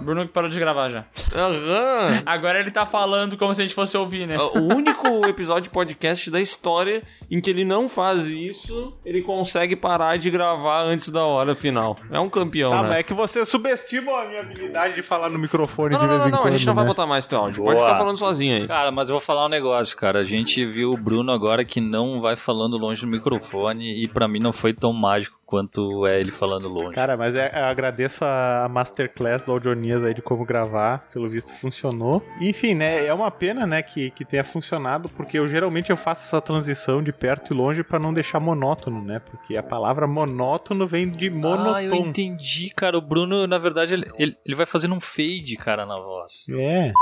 Bruno que parou de gravar já. Aham. Agora ele tá falando como se a gente fosse ouvir, né? O único episódio de podcast da história em que ele não faz isso, ele consegue parar de gravar antes da hora final. É um campeão, Tá, né? mas é que você subestima a minha habilidade de falar no microfone Não, de não, vez não, em não, quando. a gente não vai né? botar mais teu áudio. Boa. Pode ficar falando sozinho aí. Cara, mas eu vou falar um negócio, cara. A gente viu o Bruno agora que não vai falando longe do microfone e pra mim não foi tão mágico quanto é ele falando longe. Cara, mas é- eu agradeço a Masterclass do Audionias aí de como gravar. Pelo visto funcionou. Enfim, né? É uma pena, né, que, que tenha funcionado, porque eu geralmente eu faço essa transição de perto e longe pra não deixar monótono, né? Porque a palavra monótono vem de Ah, eu monotom. entendi, cara. O Bruno, na verdade, ele, ele, ele vai fazendo um fade, cara, na voz. é.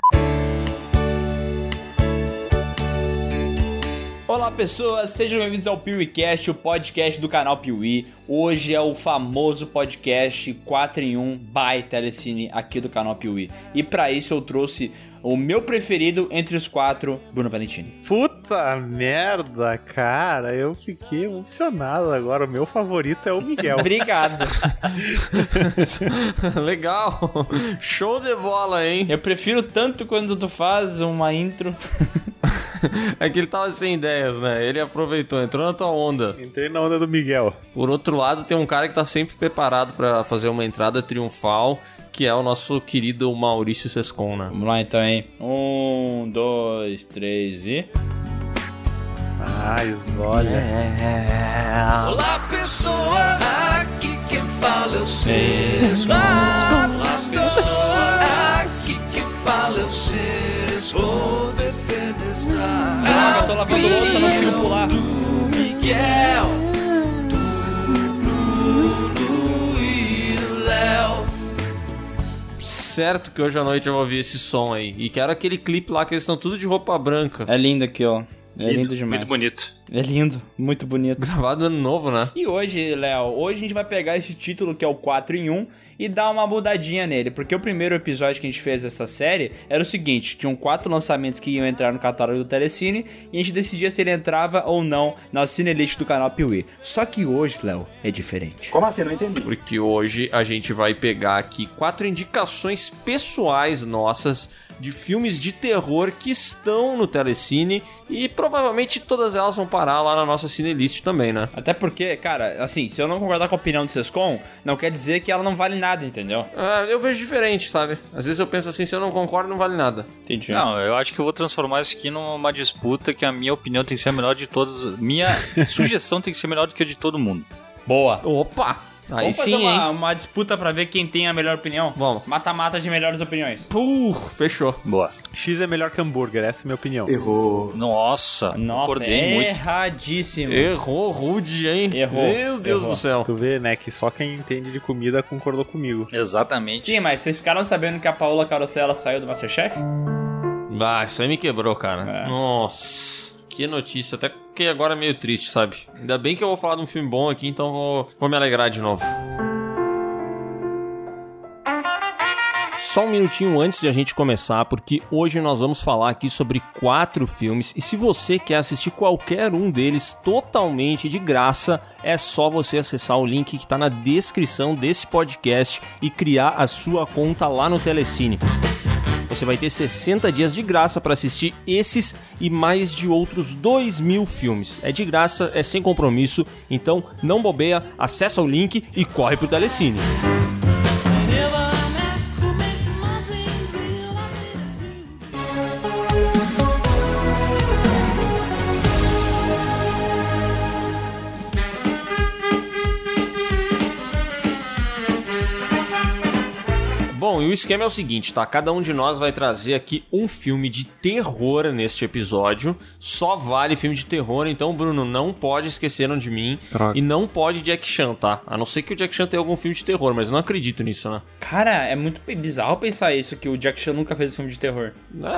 Olá pessoas, sejam bem-vindos ao PeeWeeCast, o podcast do canal Piuí. Hoje é o famoso podcast 4 em 1 by Telecine aqui do canal Piuí. E pra isso eu trouxe o meu preferido entre os quatro, Bruno Valentini. Puta merda, cara. Eu fiquei emocionado agora. O meu favorito é o Miguel. Obrigado. Legal. Show de bola, hein? Eu prefiro tanto quando tu faz uma intro. É que ele tava sem ideias, né? Ele aproveitou, entrou na tua onda. Entrei na onda do Miguel. Por outro lado, tem um cara que tá sempre preparado pra fazer uma entrada triunfal, que é o nosso querido Maurício Sescon, né? Vamos lá então, hein? Um, dois, três e. Mas olha. Olá, pessoas! Aqui quem fala eu sei. Olá, lavando louça, não consigo pular. Do Miguel, do Bruno e do Léo. Certo que hoje à noite eu vou ouvir esse som aí. E quero aquele clipe lá que eles estão tudo de roupa branca. É lindo aqui, ó. É lindo demais. Muito bonito. É lindo, muito bonito. Gravado ano novo, né? E hoje, Léo, hoje a gente vai pegar esse título que é o 4 em 1 e dar uma mudadinha nele, porque o primeiro episódio que a gente fez dessa série era o seguinte, tinham quatro lançamentos que iam entrar no catálogo do Telecine e a gente decidia se ele entrava ou não na cinelist do canal Piuí. Só que hoje, Léo, é diferente. Como assim? Não entendi. Porque hoje a gente vai pegar aqui quatro indicações pessoais nossas de filmes de terror que estão no Telecine e provavelmente todas elas vão parar lá na nossa Cinelist também, né? Até porque, cara, assim, se eu não concordar com a opinião do Sescom, não quer dizer que ela não vale nada, entendeu? Ah, eu vejo diferente, sabe? Às vezes eu penso assim, se eu não concordo, não vale nada. Entendi. Não, eu acho que eu vou transformar isso aqui numa disputa que a minha opinião tem que ser a melhor de todos. Minha sugestão tem que ser melhor do que a de todo mundo. Boa. Opa! Aí Vamos sim, fazer uma, hein? uma disputa pra ver quem tem a melhor opinião? Vamos. Mata-mata de melhores opiniões. Uh, fechou. Boa. X é melhor que hambúrguer, essa é a minha opinião. Errou. Nossa, Nossa, concordei muito. erradíssimo. Errou rude, hein? Errou. Meu Deus Errou. do céu. Tu vê, né, que só quem entende de comida concordou comigo. Exatamente. Sim, mas vocês ficaram sabendo que a Paola Carosella saiu do Masterchef? Ah, isso aí me quebrou, cara. É. Nossa, que notícia. Até que agora é meio triste, sabe? Ainda bem que eu vou falar de um filme bom aqui, então vou, vou me alegrar de novo. Só um minutinho antes de a gente começar, porque hoje nós vamos falar aqui sobre quatro filmes e se você quer assistir qualquer um deles totalmente de graça, é só você acessar o link que está na descrição desse podcast e criar a sua conta lá no Telecine. Você vai ter 60 dias de graça para assistir esses e mais de outros 2 mil filmes. É de graça, é sem compromisso, então não bobeia, acessa o link e corre pro Telecine. Bom, o esquema é o seguinte, tá? Cada um de nós vai trazer aqui um filme de terror neste episódio. Só vale filme de terror, então, Bruno, não pode esqueceram de mim. Droga. E não pode Jack Chan, tá? A não ser que o Jack Chan tenha algum filme de terror, mas eu não acredito nisso, né? Cara, é muito bizarro pensar isso, que o Jack Chan nunca fez um filme de terror.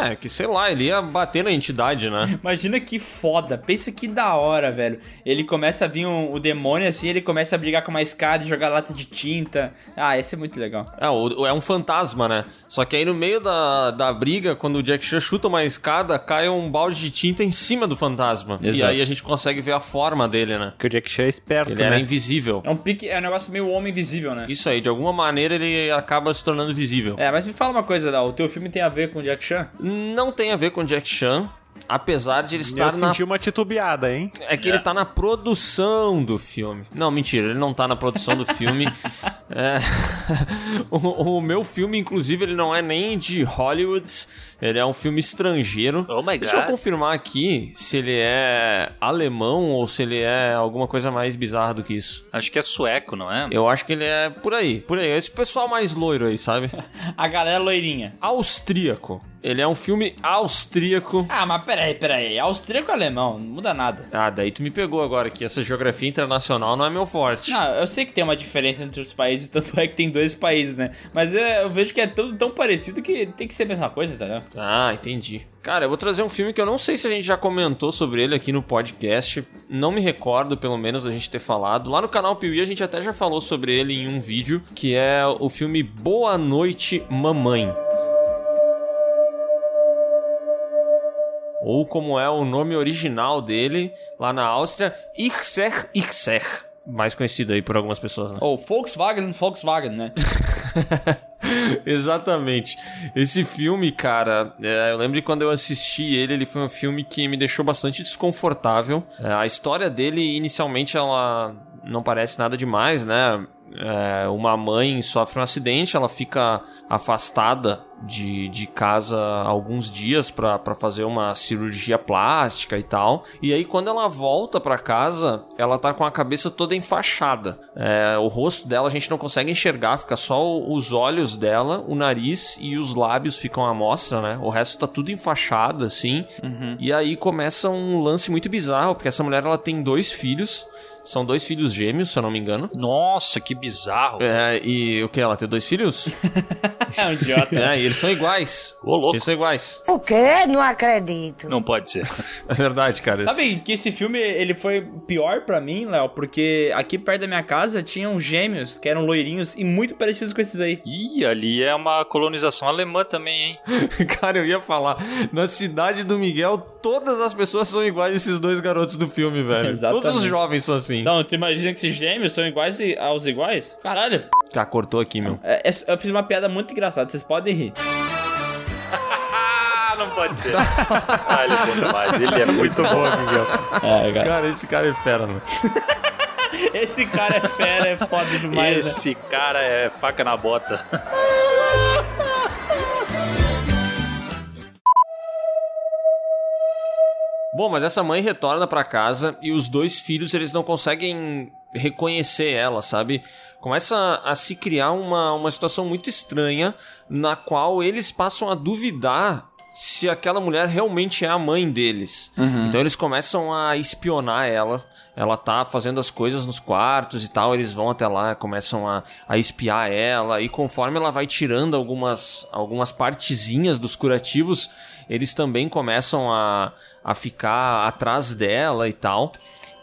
É, que sei lá, ele ia bater na entidade, né? Imagina que foda, pensa que da hora, velho. Ele começa a vir um- o demônio assim, ele começa a brigar com uma escada e jogar lata de tinta. Ah, esse é muito legal. É, é um fantasma, né? Só que aí no meio da, da briga, quando o Jack Chan chuta uma escada, cai um balde de tinta em cima do fantasma. E Exato. aí a gente consegue ver a forma dele, né? Porque o Jack Chan é esperto, Ele era né? invisível. É um pique, é um negócio meio homem invisível, né? Isso aí, de alguma maneira ele acaba se tornando visível. É, mas me fala uma coisa, Léo, o teu filme tem a ver com o Jack Chan? Não tem a ver com Jack Chan, apesar de ele Eu estar na senti uma titubeada, hein? É que ele tá na produção do filme. Não, mentira, ele não tá na produção do filme. É, o, o meu filme, inclusive, ele não é nem de Hollywood, ele é um filme estrangeiro. Oh my Deixa eu God. confirmar aqui se ele é alemão ou se ele é alguma coisa mais bizarra do que isso. Acho que é sueco, não é? Eu acho que ele é por aí, por aí. Esse pessoal mais loiro aí, sabe? A galera loirinha. Austríaco. Ele é um filme austríaco. Ah, mas peraí, peraí. Austríaco ou alemão? Não muda nada. Ah, daí tu me pegou agora que essa geografia internacional não é meu forte. Não, eu sei que tem uma diferença entre os países, tanto é que tem dois países, né? Mas é, eu vejo que é tudo tão parecido que tem que ser a mesma coisa, tá ligado? Ah, entendi. Cara, eu vou trazer um filme que eu não sei se a gente já comentou sobre ele aqui no podcast. Não me recordo, pelo menos, da gente ter falado. Lá no canal Piuí a gente até já falou sobre ele em um vídeo, que é o filme Boa Noite, Mamãe. Ou como é o nome original dele, lá na Áustria, Irser Irser. Mais conhecido aí por algumas pessoas, né? Ou Volkswagen, Volkswagen, né? Exatamente. Esse filme, cara, é, eu lembro de quando eu assisti ele, ele foi um filme que me deixou bastante desconfortável. É, a história dele, inicialmente, ela não parece nada demais, né? É, uma mãe sofre um acidente, ela fica afastada de, de casa alguns dias pra pra fazer uma cirurgia plástica e tal. E aí, quando ela volta pra casa, ela tá com a cabeça toda enfaixada. É, o rosto dela a gente não consegue enxergar, fica só os olhos dela, o nariz e os lábios ficam à mostra, né? O resto tá tudo enfaixado, assim. E aí começa um lance muito bizarro, porque essa mulher ela tem dois filhos. São dois filhos gêmeos, se eu não me engano. Nossa, que bizarro. É, e o que? Ela tem dois filhos? É um idiota. é, e eles são iguais. Ô, louco. Eles são iguais. O quê? Não acredito. Não pode ser. É verdade, cara. Sabe que esse filme ele foi pior pra mim, Léo, porque aqui perto da minha casa tinham gêmeos que eram loirinhos e muito parecidos com esses aí. Ih, ali é uma colonização alemã também, hein? Cara, eu ia falar, na cidade do Miguel, todas as pessoas são iguais a esses dois garotos do filme, velho. Exatamente. Todos os jovens são assim. Então, tu imagina que esses gêmeos são iguais aos iguais? Caralho. Tá, cortou aqui, meu. É, é- eu fiz uma piada muito engraçada, vocês podem rir. Ah, não pode ser. ah, ele é bom demais. Ele é muito bom. Miguel. É, cara. Cara, esse cara é fera, mano. Esse cara é fera, é foda demais, né? Esse cara é faca na bota. Bom, mas essa mãe retorna pra casa e os dois filhos, eles não conseguem reconhecer ela, sabe? Começa a se criar uma, uma situação muito estranha na qual eles passam a duvidar se aquela mulher realmente é a mãe deles. Então eles começam a espionar ela. Ela tá fazendo as coisas nos quartos e tal, eles vão até lá, começam a, a espiar ela, e conforme ela vai tirando algumas, algumas partezinhas dos curativos, eles também começam a, a ficar atrás dela e tal.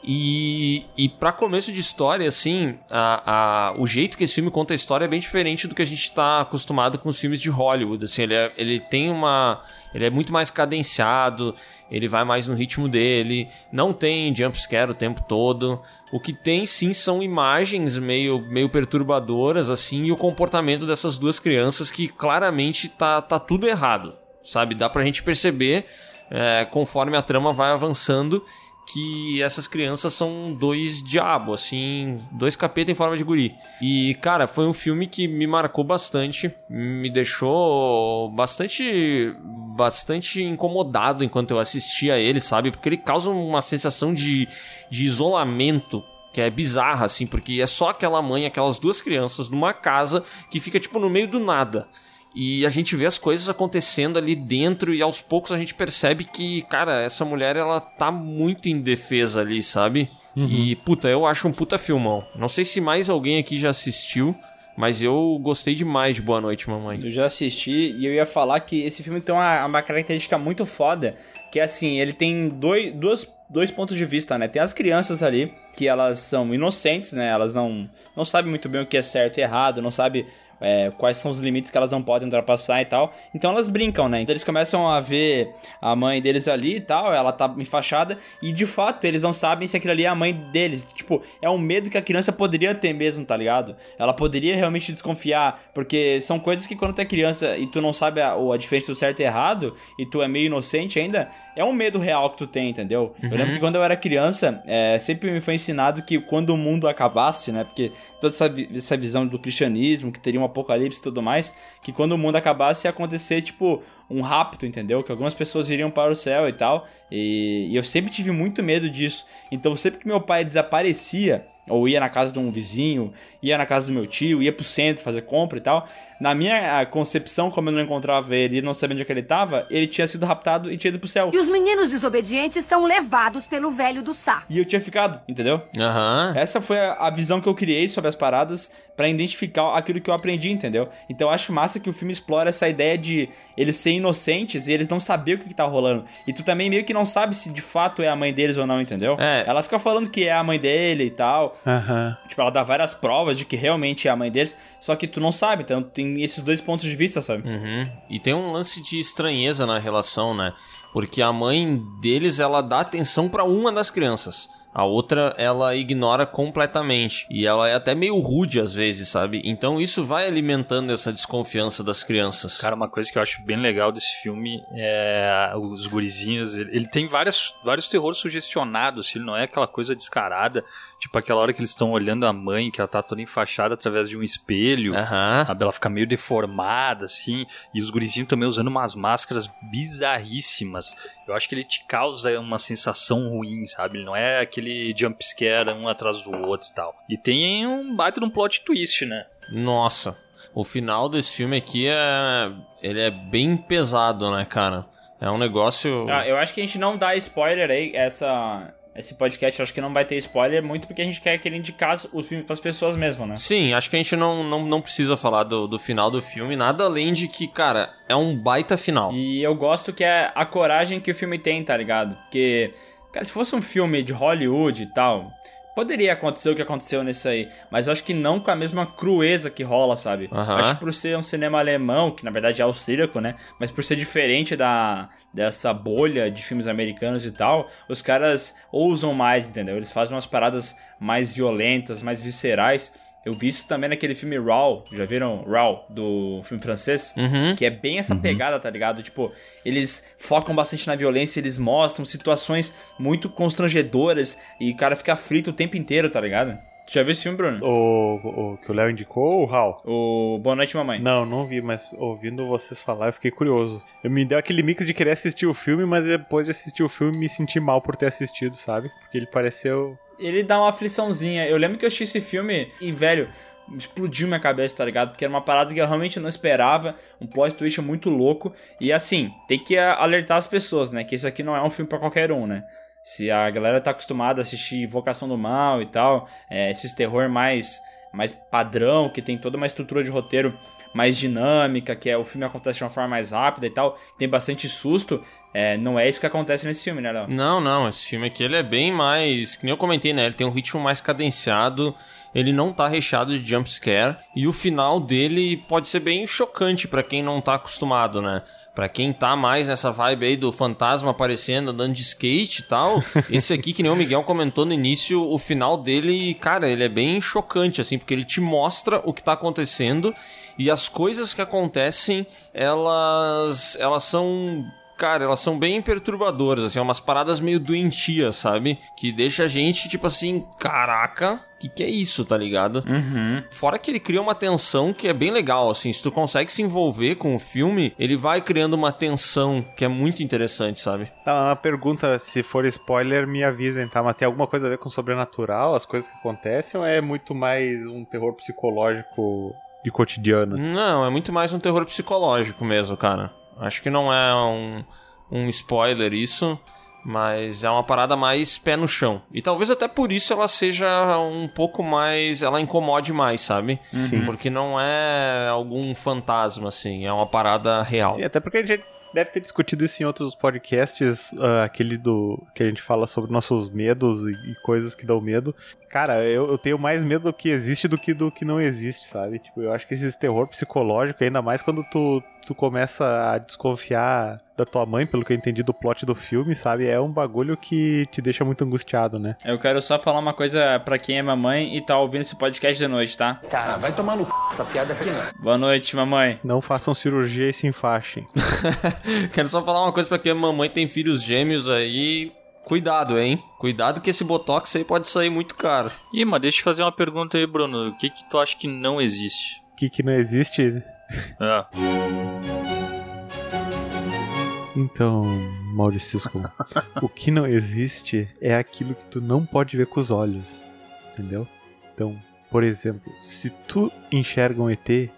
E, e para começo de história, assim, a, a, o jeito que esse filme conta a história é bem diferente do que a gente tá acostumado com os filmes de Hollywood. Assim, ele, é- ele tem uma. Ele é muito mais cadenciado, ele vai mais no ritmo dele, não tem jumpscare o tempo todo. O que tem sim são imagens meio, meio perturbadoras, assim, e o comportamento dessas duas crianças que claramente tá, tá tudo errado. Sabe? Dá pra gente perceber, é, conforme a trama vai avançando, que essas crianças são dois diabos, assim, dois capeta em forma de guri. E, cara, foi um filme que me marcou bastante, me deixou bastante bastante incomodado enquanto eu assistia ele, sabe? Porque ele causa uma sensação de, de isolamento que é bizarra, assim, porque é só aquela mãe, aquelas duas crianças numa casa que fica, tipo, no meio do nada. E a gente vê as coisas acontecendo ali dentro e aos poucos a gente percebe que, cara, essa mulher ela tá muito indefesa ali, sabe? E, puta, eu acho um puta filmão. Não sei se mais alguém aqui já assistiu, mas eu gostei demais de Boa Noite, Mamãe. Eu já assisti e eu ia falar que esse filme tem uma, uma característica muito foda, que é assim, ele tem dois, dois, dois pontos de vista, né? Tem as crianças ali, que elas são inocentes, né? Elas não, não sabem muito bem o que é certo e errado, não sabem é, quais são os limites que elas não podem ultrapassar e tal. Então elas brincam, né? Então eles começam a ver a mãe deles ali e tal, ela tá enfaixada, e de fato eles não sabem se aquilo ali é a mãe deles. Tipo, é um medo que a criança poderia ter mesmo, tá ligado? Ela poderia realmente desconfiar, porque são coisas que quando tu é criança e tu não sabe a, a diferença do certo e errado, e tu é meio inocente ainda, é um medo real que tu tem, entendeu? Uhum. Eu lembro que quando eu era criança, é, sempre me foi ensinado que quando o mundo acabasse, né? Porque toda essa, essa visão do cristianismo, que teria um apocalipse e tudo mais, que quando o mundo acabasse ia acontecer, tipo, um rapto, entendeu? Que algumas pessoas iriam para o céu e tal. E, e eu sempre tive muito medo disso. Então sempre que meu pai desaparecia, ou ia na casa de um vizinho, ia na casa do meu tio, ia pro centro fazer compra e tal. Na minha concepção, como eu não encontrava ele e não sabia onde é que ele tava, ele tinha sido raptado e tinha ido pro céu. E os meninos desobedientes são levados pelo velho do saco. E eu tinha ficado, entendeu? Aham. Essa foi a, a visão que eu criei sobre as paradas para identificar aquilo que eu aprendi, entendeu? Então eu acho massa que o filme explora essa ideia de eles serem inocentes e eles não saber o que, que tá rolando. E tu também meio que não sabe se de fato é a mãe deles ou não, entendeu? É. Ela fica falando que é a mãe dele e tal. Aham. Tipo, ela dá várias provas de que realmente é a mãe deles, só que tu não sabe, então tem esses dois pontos de vista, sabe? Uhum. E tem um lance de estranheza na relação, né? Porque a mãe deles, ela dá atenção pra uma das crianças. A outra, ela ignora completamente. E ela é até meio rude às vezes, sabe? Então isso vai alimentando essa desconfiança das crianças. Cara, uma coisa que eu acho bem legal desse filme é os gurizinhos. Ele, tem várias, vários terrores sugestionados, ele não é aquela coisa descarada. Tipo aquela hora que eles estão olhando a mãe, que ela tá toda enfaixada através de um espelho. Aham. Sabe, ela fica meio deformada, assim. E os gurizinhos também usando umas máscaras bizarríssimas. Eu acho que ele te causa uma sensação ruim, sabe? Ele não é aquele jump scare um atrás do outro e tal. E tem um baita de um plot twist, né? Nossa. O final desse filme aqui é. Ele é bem pesado, né, cara? É um negócio. Ah, eu acho que a gente não dá spoiler aí, essa. Esse podcast eu acho que não vai ter spoiler, muito porque a gente quer que ele indicasse os filmes pras pessoas mesmo, né? Sim, acho que a gente não, não, não precisa falar do, do final do filme, nada além de que, cara, é um baita final. E eu gosto que é a coragem que o filme tem, tá ligado? Porque, cara, se fosse um filme de Hollywood e tal, poderia acontecer o que aconteceu nesse aí. Mas eu acho que não com a mesma crueza que rola, sabe? Aham. Acho que por ser um cinema alemão, que na verdade é austríaco, né? Mas por ser diferente da dessa bolha de filmes americanos e tal, os caras ousam mais, entendeu? Eles fazem umas paradas mais violentas, mais viscerais. Eu vi isso também naquele filme Raw, já viram Raw, do filme francês? Uhum. Que é bem essa pegada, tá ligado? Tipo, eles focam bastante na violência, eles mostram situações muito constrangedoras e o cara fica frito o tempo inteiro, tá ligado? Tu já viu esse filme, Bruno? O, o que o Léo indicou ou o Hal? O Boa Noite Mamãe. Não, não vi, mas ouvindo vocês falar eu fiquei curioso. Eu me deu aquele mix de querer assistir o filme, mas depois de assistir o filme me senti mal por ter assistido, sabe? Porque ele pareceu. Ele dá uma afliçãozinha. Eu lembro que eu assisti esse filme e, velho, explodiu minha cabeça, tá ligado? Porque era uma parada que eu realmente não esperava, um plot twist muito louco. E assim, tem que alertar as pessoas, né? Que esse aqui não é um filme pra qualquer um, né? Se a galera tá acostumada a assistir Invocação do Mal e tal, é, esses terror mais, mais padrão, que tem toda uma estrutura de roteiro mais dinâmica, que é o filme acontece de uma forma mais rápida e tal, tem bastante susto, é, não é isso que acontece nesse filme, né, Léo? Não, não, esse filme aqui ele é bem mais. Que nem eu comentei, né? Ele tem um ritmo mais cadenciado, ele não tá recheado de jump scare, e o final dele pode ser bem chocante pra quem não tá acostumado, né? Pra quem tá mais nessa vibe aí do fantasma aparecendo, andando de skate e tal, esse aqui, que nem o Miguel comentou no início, o final dele, cara, ele é bem chocante, assim, porque ele te mostra o que tá acontecendo e as coisas que acontecem, elas, elas são Cara, elas são bem perturbadoras, assim, umas paradas meio doentias, sabe? Que deixa a gente, tipo assim, caraca, o que, que é isso, tá ligado? Uhum. Fora que ele cria uma tensão que é bem legal, assim, se tu consegue se envolver com o filme, ele vai criando uma tensão que é muito interessante, sabe? Tá, uma pergunta, se for spoiler, me avisem, tá? Mas tem alguma coisa a ver com o sobrenatural, as coisas que acontecem, ou é muito mais um terror psicológico de cotidiano? assim? Não, é muito mais um terror psicológico mesmo, cara. Acho que não é um, um spoiler isso, mas é uma parada mais pé no chão. E talvez até por isso ela seja um pouco mais. Ela incomode mais, sabe? Sim. Porque não é algum fantasma, assim, é uma parada real. Sim, até porque a gente deve ter discutido isso em outros podcasts, uh, aquele do que a gente fala sobre nossos medos e, e coisas que dão medo. Cara, eu, eu, tenho mais medo do que existe do que do que não existe, sabe? Tipo, eu acho que esse terror psicológico, ainda mais quando tu, tu começa a desconfiar da tua mãe, pelo que eu entendi do plot do filme, sabe? É um bagulho que te deixa muito angustiado, né? Eu quero só falar uma coisa para quem é mamãe e tá ouvindo esse podcast de noite, tá? Cara, vai tomar no c... essa piada aqui não. Boa noite, mamãe. Não façam cirurgia e se enfaixem. quero só falar uma coisa para quem é mamãe tem filhos gêmeos aí. Cuidado, hein? Cuidado que esse botox aí pode sair muito caro. Ih, mas deixa eu fazer uma pergunta aí, Bruno. O que que tu acha que não existe? O que que não existe? Ah. Então, Maurício, o que não existe é aquilo que tu não pode ver com os olhos, entendeu? Então, por exemplo, se tu enxerga um ET,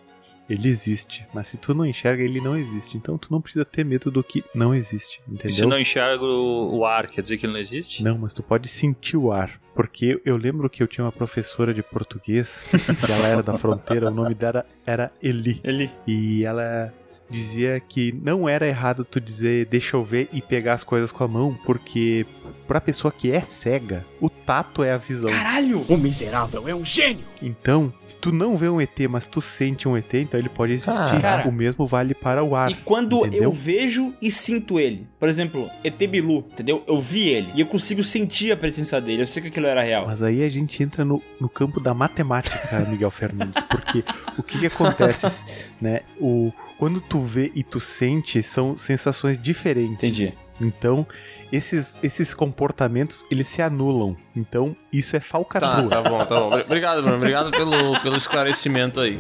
ele existe, mas se tu não enxerga, ele não existe. Então tu não precisa ter medo do que não existe, entendeu? E se não enxerga o ar, quer dizer que ele não existe? Não, mas tu pode sentir o ar. Porque eu lembro que eu tinha uma professora de português, que ela era da fronteira, o nome dela era Eli. Eli. E ela dizia que não era errado tu dizer deixa eu ver e pegar as coisas com a mão, porque pra pessoa que é cega, o tato é a visão. Caralho! O miserável é um gênio! Então, se tu não vê um ET, mas tu sente um ET, então ele pode existir. Ah, cara. o mesmo vale para o ar. E quando entendeu? eu vejo e sinto ele, por exemplo, ET Bilu, entendeu? Eu vi ele e eu consigo sentir a presença dele, eu sei que aquilo era real. Mas aí a gente entra no, no campo da matemática, Miguel Fernandes, porque o que, que acontece, né? O, quando tu vê e tu sente, são sensações diferentes. Entendi. Então, esses, esses comportamentos, eles se anulam. Então, isso é Tá, falcatrua. tá bom, tá bom. Obrigado, Bruno. Obrigado pelo, pelo esclarecimento aí.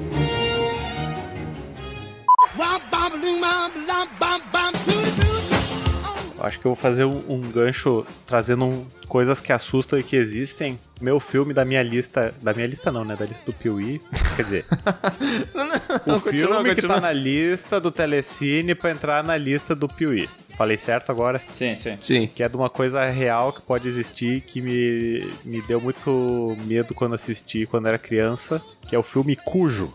Acho que eu vou fazer um, um gancho trazendo um- coisas que assustam e que existem. Meu filme da minha lista. Da minha lista não, né? Da lista do Piuí. Quer dizer, o Não, filme continua, que continua. tá na lista do Telecine pra entrar na lista do Piuí. Falei certo agora? Sim, sim. Sim. Que é de uma coisa real que pode existir, que me, me deu muito medo quando assisti quando era criança, que é o filme Cujo.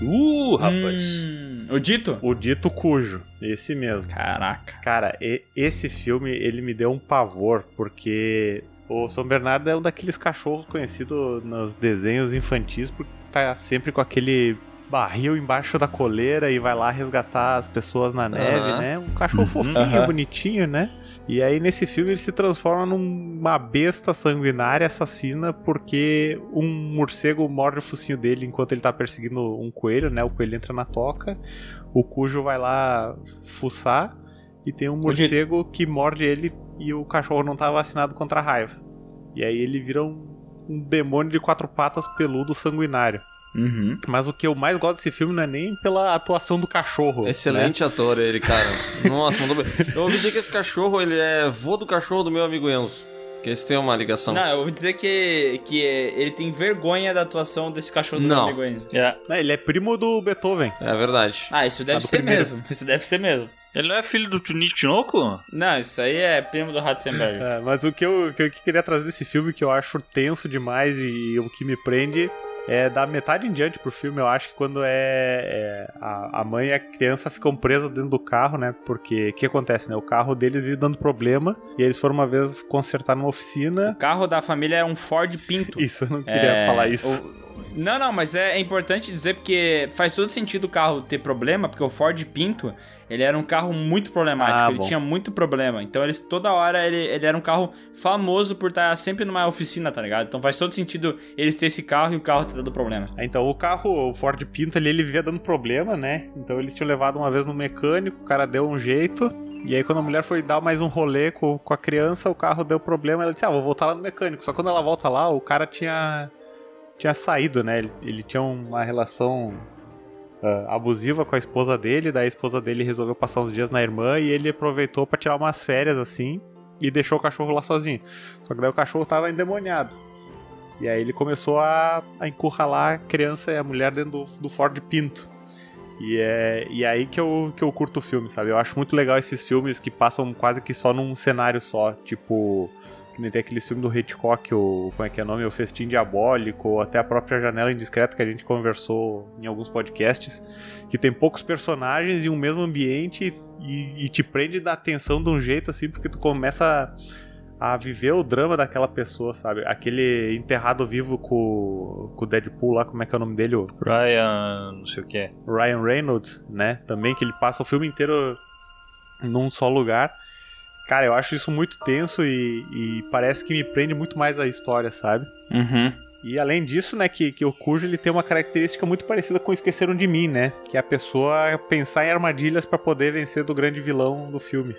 Uh, rapaz. Hum, o Dito? O Dito Cujo, esse mesmo. Caraca. Cara, e- esse filme, ele me deu um pavor, porque o São Bernardo é um daqueles cachorros conhecidos nos desenhos infantis, porque tá sempre com aquele barril embaixo da coleira e vai lá resgatar as pessoas na neve, Aham. né? Um cachorro fofinho, Aham. bonitinho, né? E aí nesse filme ele se transforma numa besta sanguinária assassina porque um morcego morde o focinho dele enquanto ele tá perseguindo um coelho, né? O coelho entra na toca, o cujo vai lá fuçar e tem um morcego que morde ele e o cachorro não tá vacinado contra a raiva. E aí ele vira um, um demônio de quatro patas peludo sanguinário. Uhum. Mas o que eu mais gosto desse filme não é nem pela atuação do cachorro. né? Excelente ator ele, cara. Nossa, mandou bem. Eu ouvi dizer que esse cachorro, ele é vô do cachorro do meu amigo Enzo. Que eles têm uma ligação. Não, eu ouvi dizer que, que é- ele tem vergonha da atuação desse cachorro do Não. meu amigo Enzo. É. Né, Ele é primo do Beethoven. É verdade. Ah, isso deve do ser primeiro. mesmo. Isso deve ser mesmo. Ele não é filho do Tunico Tinoco? Não, isso aí é primo do Ratzenberger. É, mas o que eu, o que eu queria trazer desse filme, que eu acho tenso demais e o que me prende, é da metade em diante pro filme. Eu acho que quando é, é, a, a mãe e a criança ficam presas dentro do carro, né? Porque o que acontece, né? O carro deles vive dando problema e eles foram uma vez consertar numa oficina. O carro da família é um Ford Pinto. Isso, eu não queria É, falar isso. o- Não, não, mas é, é importante dizer porque faz todo sentido o carro ter problema, porque o Ford Pinto, ele era um carro muito problemático, Ah, ele tinha muito problema. Então eles toda hora ele, ele era um carro famoso por estar sempre numa oficina, tá ligado? Então faz todo sentido eles ter esse carro e o carro ter dado problema. Então, o carro, o Ford Pinto ali, ele vivia dando problema, né? Então, eles tinham levado uma vez no mecânico, o cara deu um jeito. E aí, quando a mulher foi dar mais um rolê com, com a criança, o carro deu problema. Ela disse: Ah, vou voltar lá no mecânico. Só quando ela volta lá, o cara tinha, tinha saído, né? Ele, ele tinha uma relação ah, abusiva com a esposa dele. Daí, a esposa dele resolveu passar uns dias na irmã e ele aproveitou pra tirar umas férias assim e deixou o cachorro lá sozinho. Só que daí o cachorro tava endemoniado. E aí ele começou a, a encurralar a criança e a mulher dentro do, do Ford Pinto. E é e é aí que eu, que eu curto o filme, sabe? Eu acho muito legal esses filmes que passam quase que só num cenário só. Tipo, Que nem tem aquele filme do Hitchcock, o, como é que é o nome? O Festim Diabólico, ou até a própria Janela Indiscreta que a gente conversou em alguns podcasts, que tem poucos personagens e um mesmo ambiente e, e te prende da atenção de um jeito assim, porque tu começa a, a viver o drama daquela pessoa, sabe? Aquele enterrado vivo com, com o Deadpool lá, como é que é o nome dele? O Ryan, não sei o que é. Ryan Reynolds, né? Também que ele passa o filme inteiro num só lugar. Cara, eu acho isso muito tenso e, e parece que me prende muito mais a história, sabe? Uhum. E além disso, né, que, que o Cujo ele tem uma característica muito parecida com Esqueceram de Mim, né? Que é a pessoa pensar em armadilhas para poder vencer do grande vilão do filme.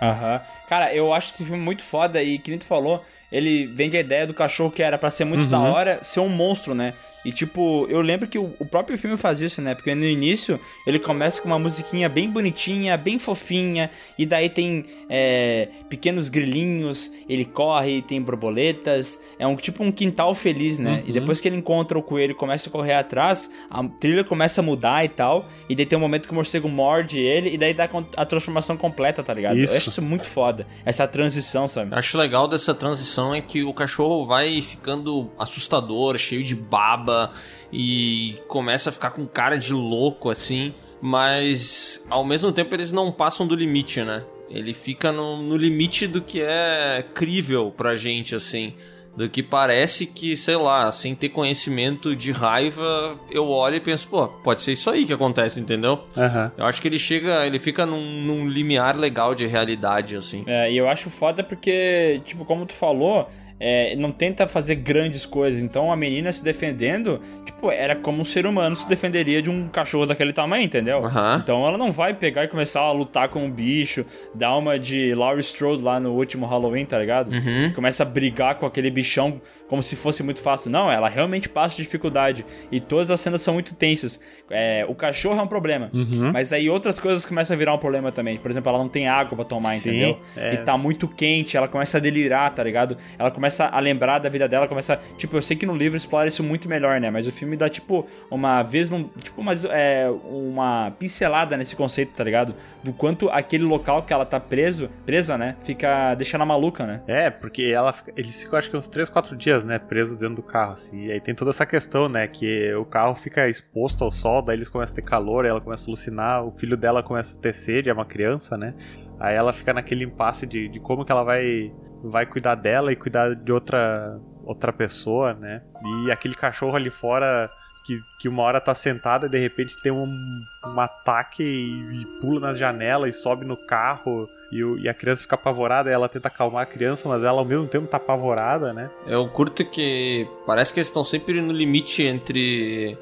Aham. Cara, eu acho esse filme muito foda e, que nem tu falou, ele vende a ideia do cachorro que era pra ser muito da hora ser um monstro, né? E tipo, eu lembro que o, o próprio filme faz isso, né? Porque no início ele começa com uma musiquinha bem bonitinha, bem fofinha, e daí tem é, pequenos grilinhos, ele corre, tem borboletas, é um tipo um quintal feliz, né? E depois que ele encontra o coelho e começa a correr atrás, a trilha começa a mudar e tal, e daí tem um momento que o morcego morde ele, e daí dá a transformação completa, tá ligado? Isso. Eu acho isso muito foda, essa transição, sabe? Acho legal dessa transição é que o cachorro vai ficando assustador, cheio de baba e começa a ficar com cara de louco assim, mas ao mesmo tempo eles não passam do limite, né? Ele fica no, no limite do que é crível pra gente, assim. Do que parece que, sei lá, sem ter conhecimento de raiva, eu olho e penso, pô, pode ser isso aí que acontece, entendeu? Aham. Eu acho que ele chega, ele fica num, num limiar legal de realidade, assim. É, e eu acho foda porque, tipo, como tu falou, é, não tenta fazer grandes coisas. Então a menina se defendendo, tipo, era como um ser humano se defenderia de um cachorro daquele tamanho, entendeu? Então ela não vai pegar e começar a lutar com um bicho, dar uma de Laurie Strode lá no último Halloween, tá ligado? Uhum. Que começa a brigar com aquele bichão como se fosse muito fácil. Não, ela realmente passa dificuldade. E todas as cenas são muito tensas. É, o cachorro é um problema. Uhum. Mas aí outras coisas começam a virar um problema também. Por exemplo, ela não tem água pra tomar, Sim, entendeu? é. E tá muito quente, ela começa a delirar, tá ligado? Ela começa a lembrar da vida dela, começa. Tipo, eu sei que no livro explora isso muito melhor, né? Mas o filme dá, tipo, uma vez num. Tipo, mas é, uma pincelada nesse conceito, tá ligado? Do quanto aquele local que ela tá preso, presa, né? Fica deixando a maluca, né? É, porque ela, eles ficam acho que uns 3, 4 dias, né, presos dentro do carro, assim. E aí tem toda essa questão, né, que o carro fica exposto ao sol, daí eles começam a ter calor, ela começa a alucinar, o filho dela começa a ter sede, é uma criança, né. Aí ela fica naquele impasse de, de como que ela vai, vai cuidar dela e cuidar de outra, outra pessoa, né. E aquele cachorro ali fora que, que uma hora tá sentada e de repente tem um, um ataque e, e pula nas janelas e sobe no carro e, e a criança fica apavorada e ela tenta acalmar a criança, mas ela ao mesmo tempo tá apavorada, né? Eu curto que parece que eles estão sempre no limite entre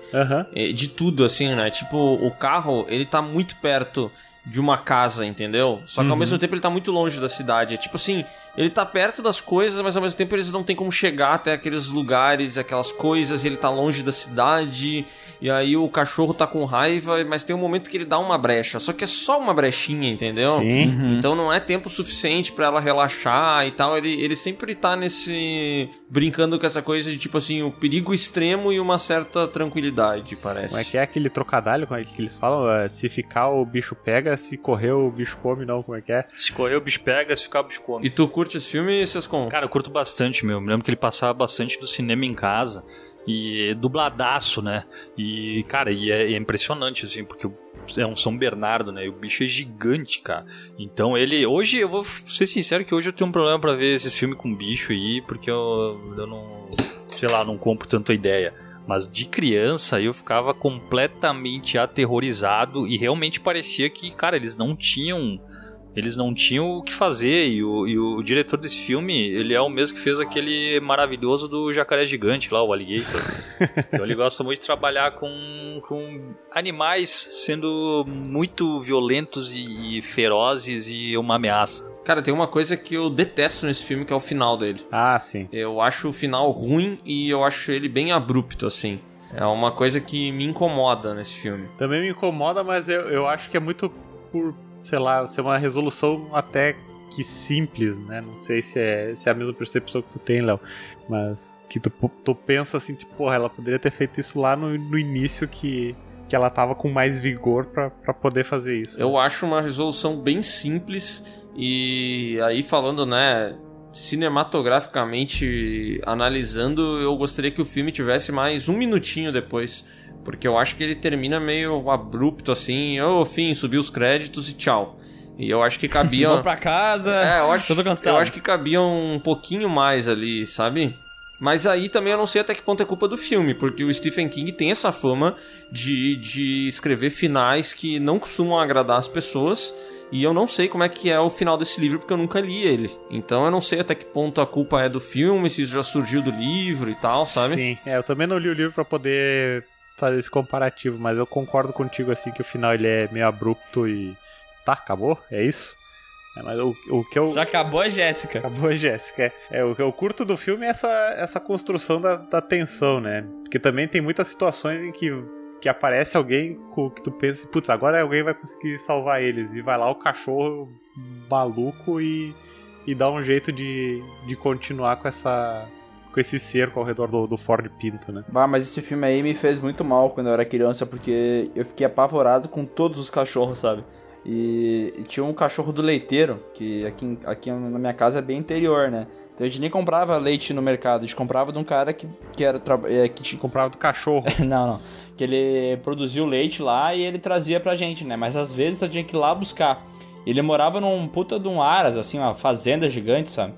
eh, de tudo, assim, né? Tipo, o carro, ele tá muito perto de uma casa, entendeu? Só que ao Uhum. mesmo tempo ele tá muito longe da cidade. É tipo assim, ele tá perto das coisas, mas ao mesmo tempo eles não têm como chegar até aqueles lugares, aquelas coisas, e ele tá longe da cidade. E aí o cachorro tá com raiva, mas tem um momento que ele dá uma brecha. Só que é só uma brechinha, entendeu? Sim. Então não é tempo suficiente pra ela relaxar e tal. Ele, ele sempre tá nesse. brincando com essa coisa de tipo assim, o perigo extremo e uma certa tranquilidade, parece. Como é que é aquele trocadilho é que eles falam? É, Se ficar o bicho pega, se correr o bicho come, não, como é que é? Se correr o bicho pega, se ficar o bicho come. E tu curte esse filme, Sescon? Cara, eu curto bastante, meu. Me lembro que ele passava bastante do cinema em casa. E dubladaço, né? E, cara, e é, é impressionante, assim, porque o- é um São Bernardo, né? E o bicho é gigante, cara. Então ele. Hoje, eu vou ser sincero que hoje eu tenho um problema pra ver esses filmes com bicho aí, porque eu, eu não. Sei lá, não compro tanto a ideia. Mas de criança eu ficava completamente aterrorizado e realmente parecia que, cara, eles não tinham eles não tinham o que fazer e o, e o diretor desse filme, ele é o mesmo que fez aquele maravilhoso do Jacaré Gigante lá, o Alligator. então ele gosta muito de trabalhar com, com animais sendo muito violentos e, e ferozes e uma ameaça. Cara, tem uma coisa que eu detesto nesse filme, que é o final dele. Ah, sim. Eu acho o final ruim e eu acho ele bem abrupto, assim. É uma coisa que me incomoda nesse filme. Também me incomoda, mas eu, eu acho que é muito por, sei lá, ser uma resolução até que simples, né? Não sei se é, se é a mesma percepção que tu tem, Léo. Mas que tu, tu pensa assim, tipo, porra, ela poderia ter feito isso lá no, no início que, que ela tava com mais vigor pra poder fazer isso. Eu acho uma resolução bem simples e aí falando, né, cinematograficamente analisando, eu gostaria que o filme tivesse mais um minutinho depois. Porque eu acho que ele termina meio abrupto assim, ô oh, fim, subiu os créditos e tchau. E eu acho que cabia. Vou pra casa. É, eu acho, eu acho que cabia um pouquinho mais ali, sabe? Mas aí também eu não sei até que ponto é culpa do filme, porque o Stephen King tem essa fama de, de escrever finais que não costumam agradar as pessoas. E eu não sei como é que é o final desse livro, porque eu nunca li ele. Então eu não sei até que ponto a culpa é do filme, se isso já surgiu do livro e tal, sabe? Sim, é, eu também não li o livro para poder fazer esse comparativo, mas eu concordo contigo assim que o final ele é meio abrupto e tá, acabou? É isso? É, mas o, o que eu. Já acabou a Jéssica. Acabou a Jéssica. É. é, o que eu curto do filme é essa, essa construção da, da tensão, né? Porque também tem muitas situações em que, que aparece alguém que tu pensa, putz, agora alguém vai conseguir salvar eles. E vai lá o cachorro maluco e, e dá um jeito de, de continuar com essa. Com esse cerco ao redor do, do Ford Pinto, né? Ah, mas esse filme aí me fez muito mal quando eu era criança, porque eu fiquei apavorado com todos os cachorros, sabe? E, e, tinha um cachorro do leiteiro, que aqui, aqui na minha casa é bem interior, né? Então a gente nem comprava leite no mercado, a gente comprava de um cara que, que era. É, que tinha... Comprava do cachorro. não, não. Que ele produzia o leite lá e ele trazia pra gente, né? Mas às vezes eu tinha que ir lá buscar. Ele morava num puta de um aras, assim, uma fazenda gigante, sabe?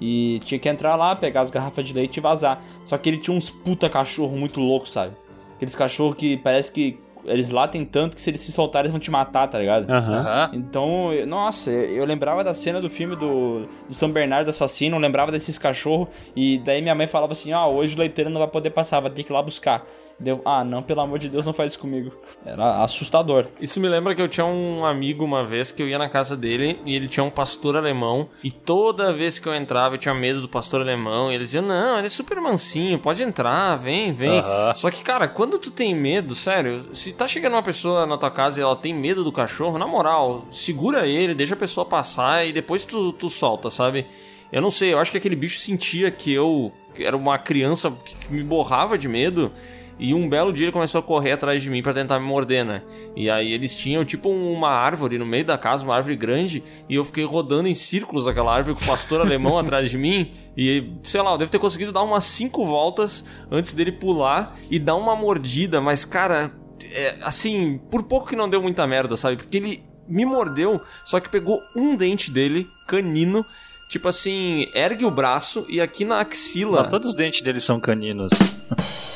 E tinha que entrar lá, pegar as garrafas de leite e vazar. Só que ele tinha uns puta cachorro muito louco, sabe? Aqueles cachorros que parece que eles latem tanto que se eles se soltarem, eles vão te matar, tá ligado? Uhum. Então, nossa, eu lembrava da cena do filme do, do São Bernardo assassino, eu lembrava desses cachorros, e daí minha mãe falava assim: ah, hoje o leiteiro não vai poder passar, vai ter que ir lá buscar. Deu, ah, não, pelo amor de Deus, não faz isso comigo. Era assustador. Isso me lembra que eu tinha um amigo uma vez que eu ia na casa dele e ele tinha um pastor alemão. E toda vez que eu entrava eu tinha medo do pastor alemão. E ele dizia: Não, ele é super mansinho, pode entrar, vem, vem. Uhum. Só que, cara, quando tu tem medo, sério, se tá chegando uma pessoa na tua casa e ela tem medo do cachorro, na moral, segura ele, deixa a pessoa passar e depois tu, tu solta, sabe? Eu não sei, eu acho que aquele bicho sentia que eu que era uma criança que me borrava de medo e um belo dia ele começou a correr atrás de mim para tentar me morder, né? E aí eles tinham tipo uma árvore no meio da casa, uma árvore grande, e eu fiquei rodando em círculos daquela árvore com o pastor alemão atrás de mim. E sei lá, eu devo ter conseguido dar umas cinco voltas antes dele pular e dar uma mordida, mas cara, é, assim, por pouco que não deu muita merda, sabe? Porque ele me mordeu, só que pegou um dente dele, canino, tipo assim, ergue o braço e aqui na axila. Não, todos os dentes dele são caninos.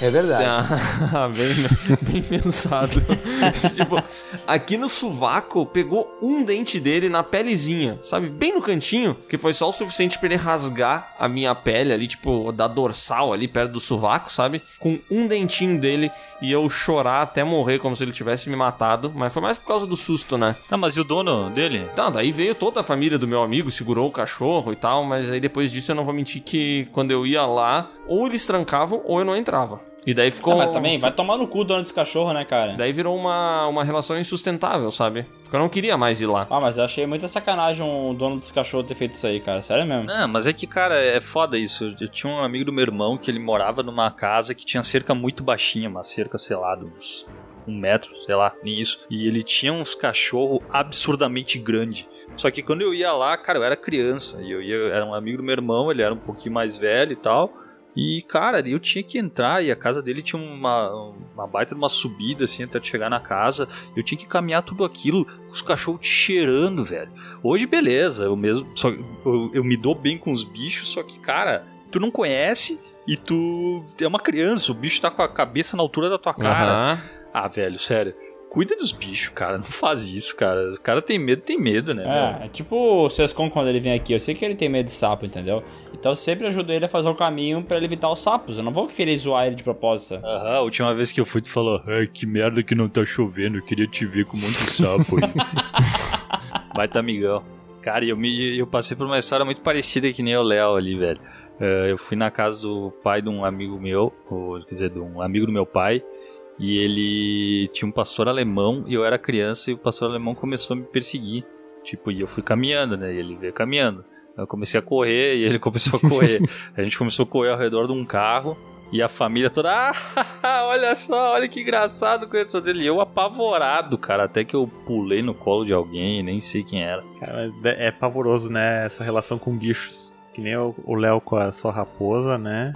É verdade. Ah, bem, bem pensado. tipo, aqui no sovaco pegou um dente dele na pelezinha, sabe? Bem no cantinho, que foi só o suficiente para ele rasgar a minha pele ali, tipo, da dorsal ali perto do sovaco, sabe? Com um dentinho dele e eu chorar até morrer como se ele tivesse me matado, mas foi mais por causa do susto, né? Ah, mas e o dono dele? Tá, daí veio toda a família do meu amigo, segurou o cachorro e tal, mas aí depois disso eu não vou mentir que quando eu ia lá, ou eles trancavam ou eu não entrava. E daí ficou. Ah, mas também, vai tomar no cu dono desse cachorro, né, cara? Daí virou uma, uma relação insustentável, sabe? Porque eu não queria mais ir lá. Ah, mas eu achei muita sacanagem o dono desse cachorro ter feito isso aí, cara. Sério mesmo. Não, mas é que, cara, é foda isso. Eu tinha um amigo do meu irmão que ele morava numa casa que tinha cerca muito baixinha, uma cerca, sei lá, uns um metro, sei lá, nem isso. E ele tinha uns cachorros absurdamente grandes. Só que quando eu ia lá, cara, eu era criança. E eu ia, era um amigo do meu irmão, ele era um pouquinho mais velho e tal. E, cara, eu tinha que entrar e a casa dele tinha uma, uma baita uma subida, assim, até chegar na casa. Eu tinha que caminhar tudo aquilo, os cachorros te cheirando, velho. Hoje, beleza, eu mesmo. Só, eu, eu me dou bem com os bichos, só que, cara, tu não conhece e tu é uma criança, o bicho tá com a cabeça na altura da tua cara. Uhum. Ah, velho, sério cuida dos bichos, cara. Não faz isso, cara. O cara tem medo, tem medo, né? É, é tipo o Sescon quando ele vem aqui. Eu sei que ele tem medo de sapo, entendeu? Então eu sempre ajudo ele a fazer o caminho para ele evitar os sapos. Eu não vou querer zoar ele de propósito. Aham, a última vez que eu fui, tu falou: Ai, que merda que não tá chovendo. Eu queria te ver com um monte de sapo aí. Baita amigão. Cara, eu, me, eu passei por uma história muito parecida que nem o Léo ali, velho. Uh, eu fui na casa do pai de um amigo meu, ou quer dizer, de um amigo do meu pai. E ele tinha um pastor alemão e eu era criança e o pastor alemão começou a me perseguir. Tipo, e eu fui caminhando, né? E ele veio caminhando. Eu comecei a correr e ele começou a correr. a gente começou a correr ao redor de um carro e a família toda, ah, olha só, olha que engraçado com ele. E eu apavorado, cara, até que eu pulei no colo de alguém, nem sei quem era. Cara, é pavoroso, né, essa relação com bichos. Que nem o o Léo com a sua raposa, né?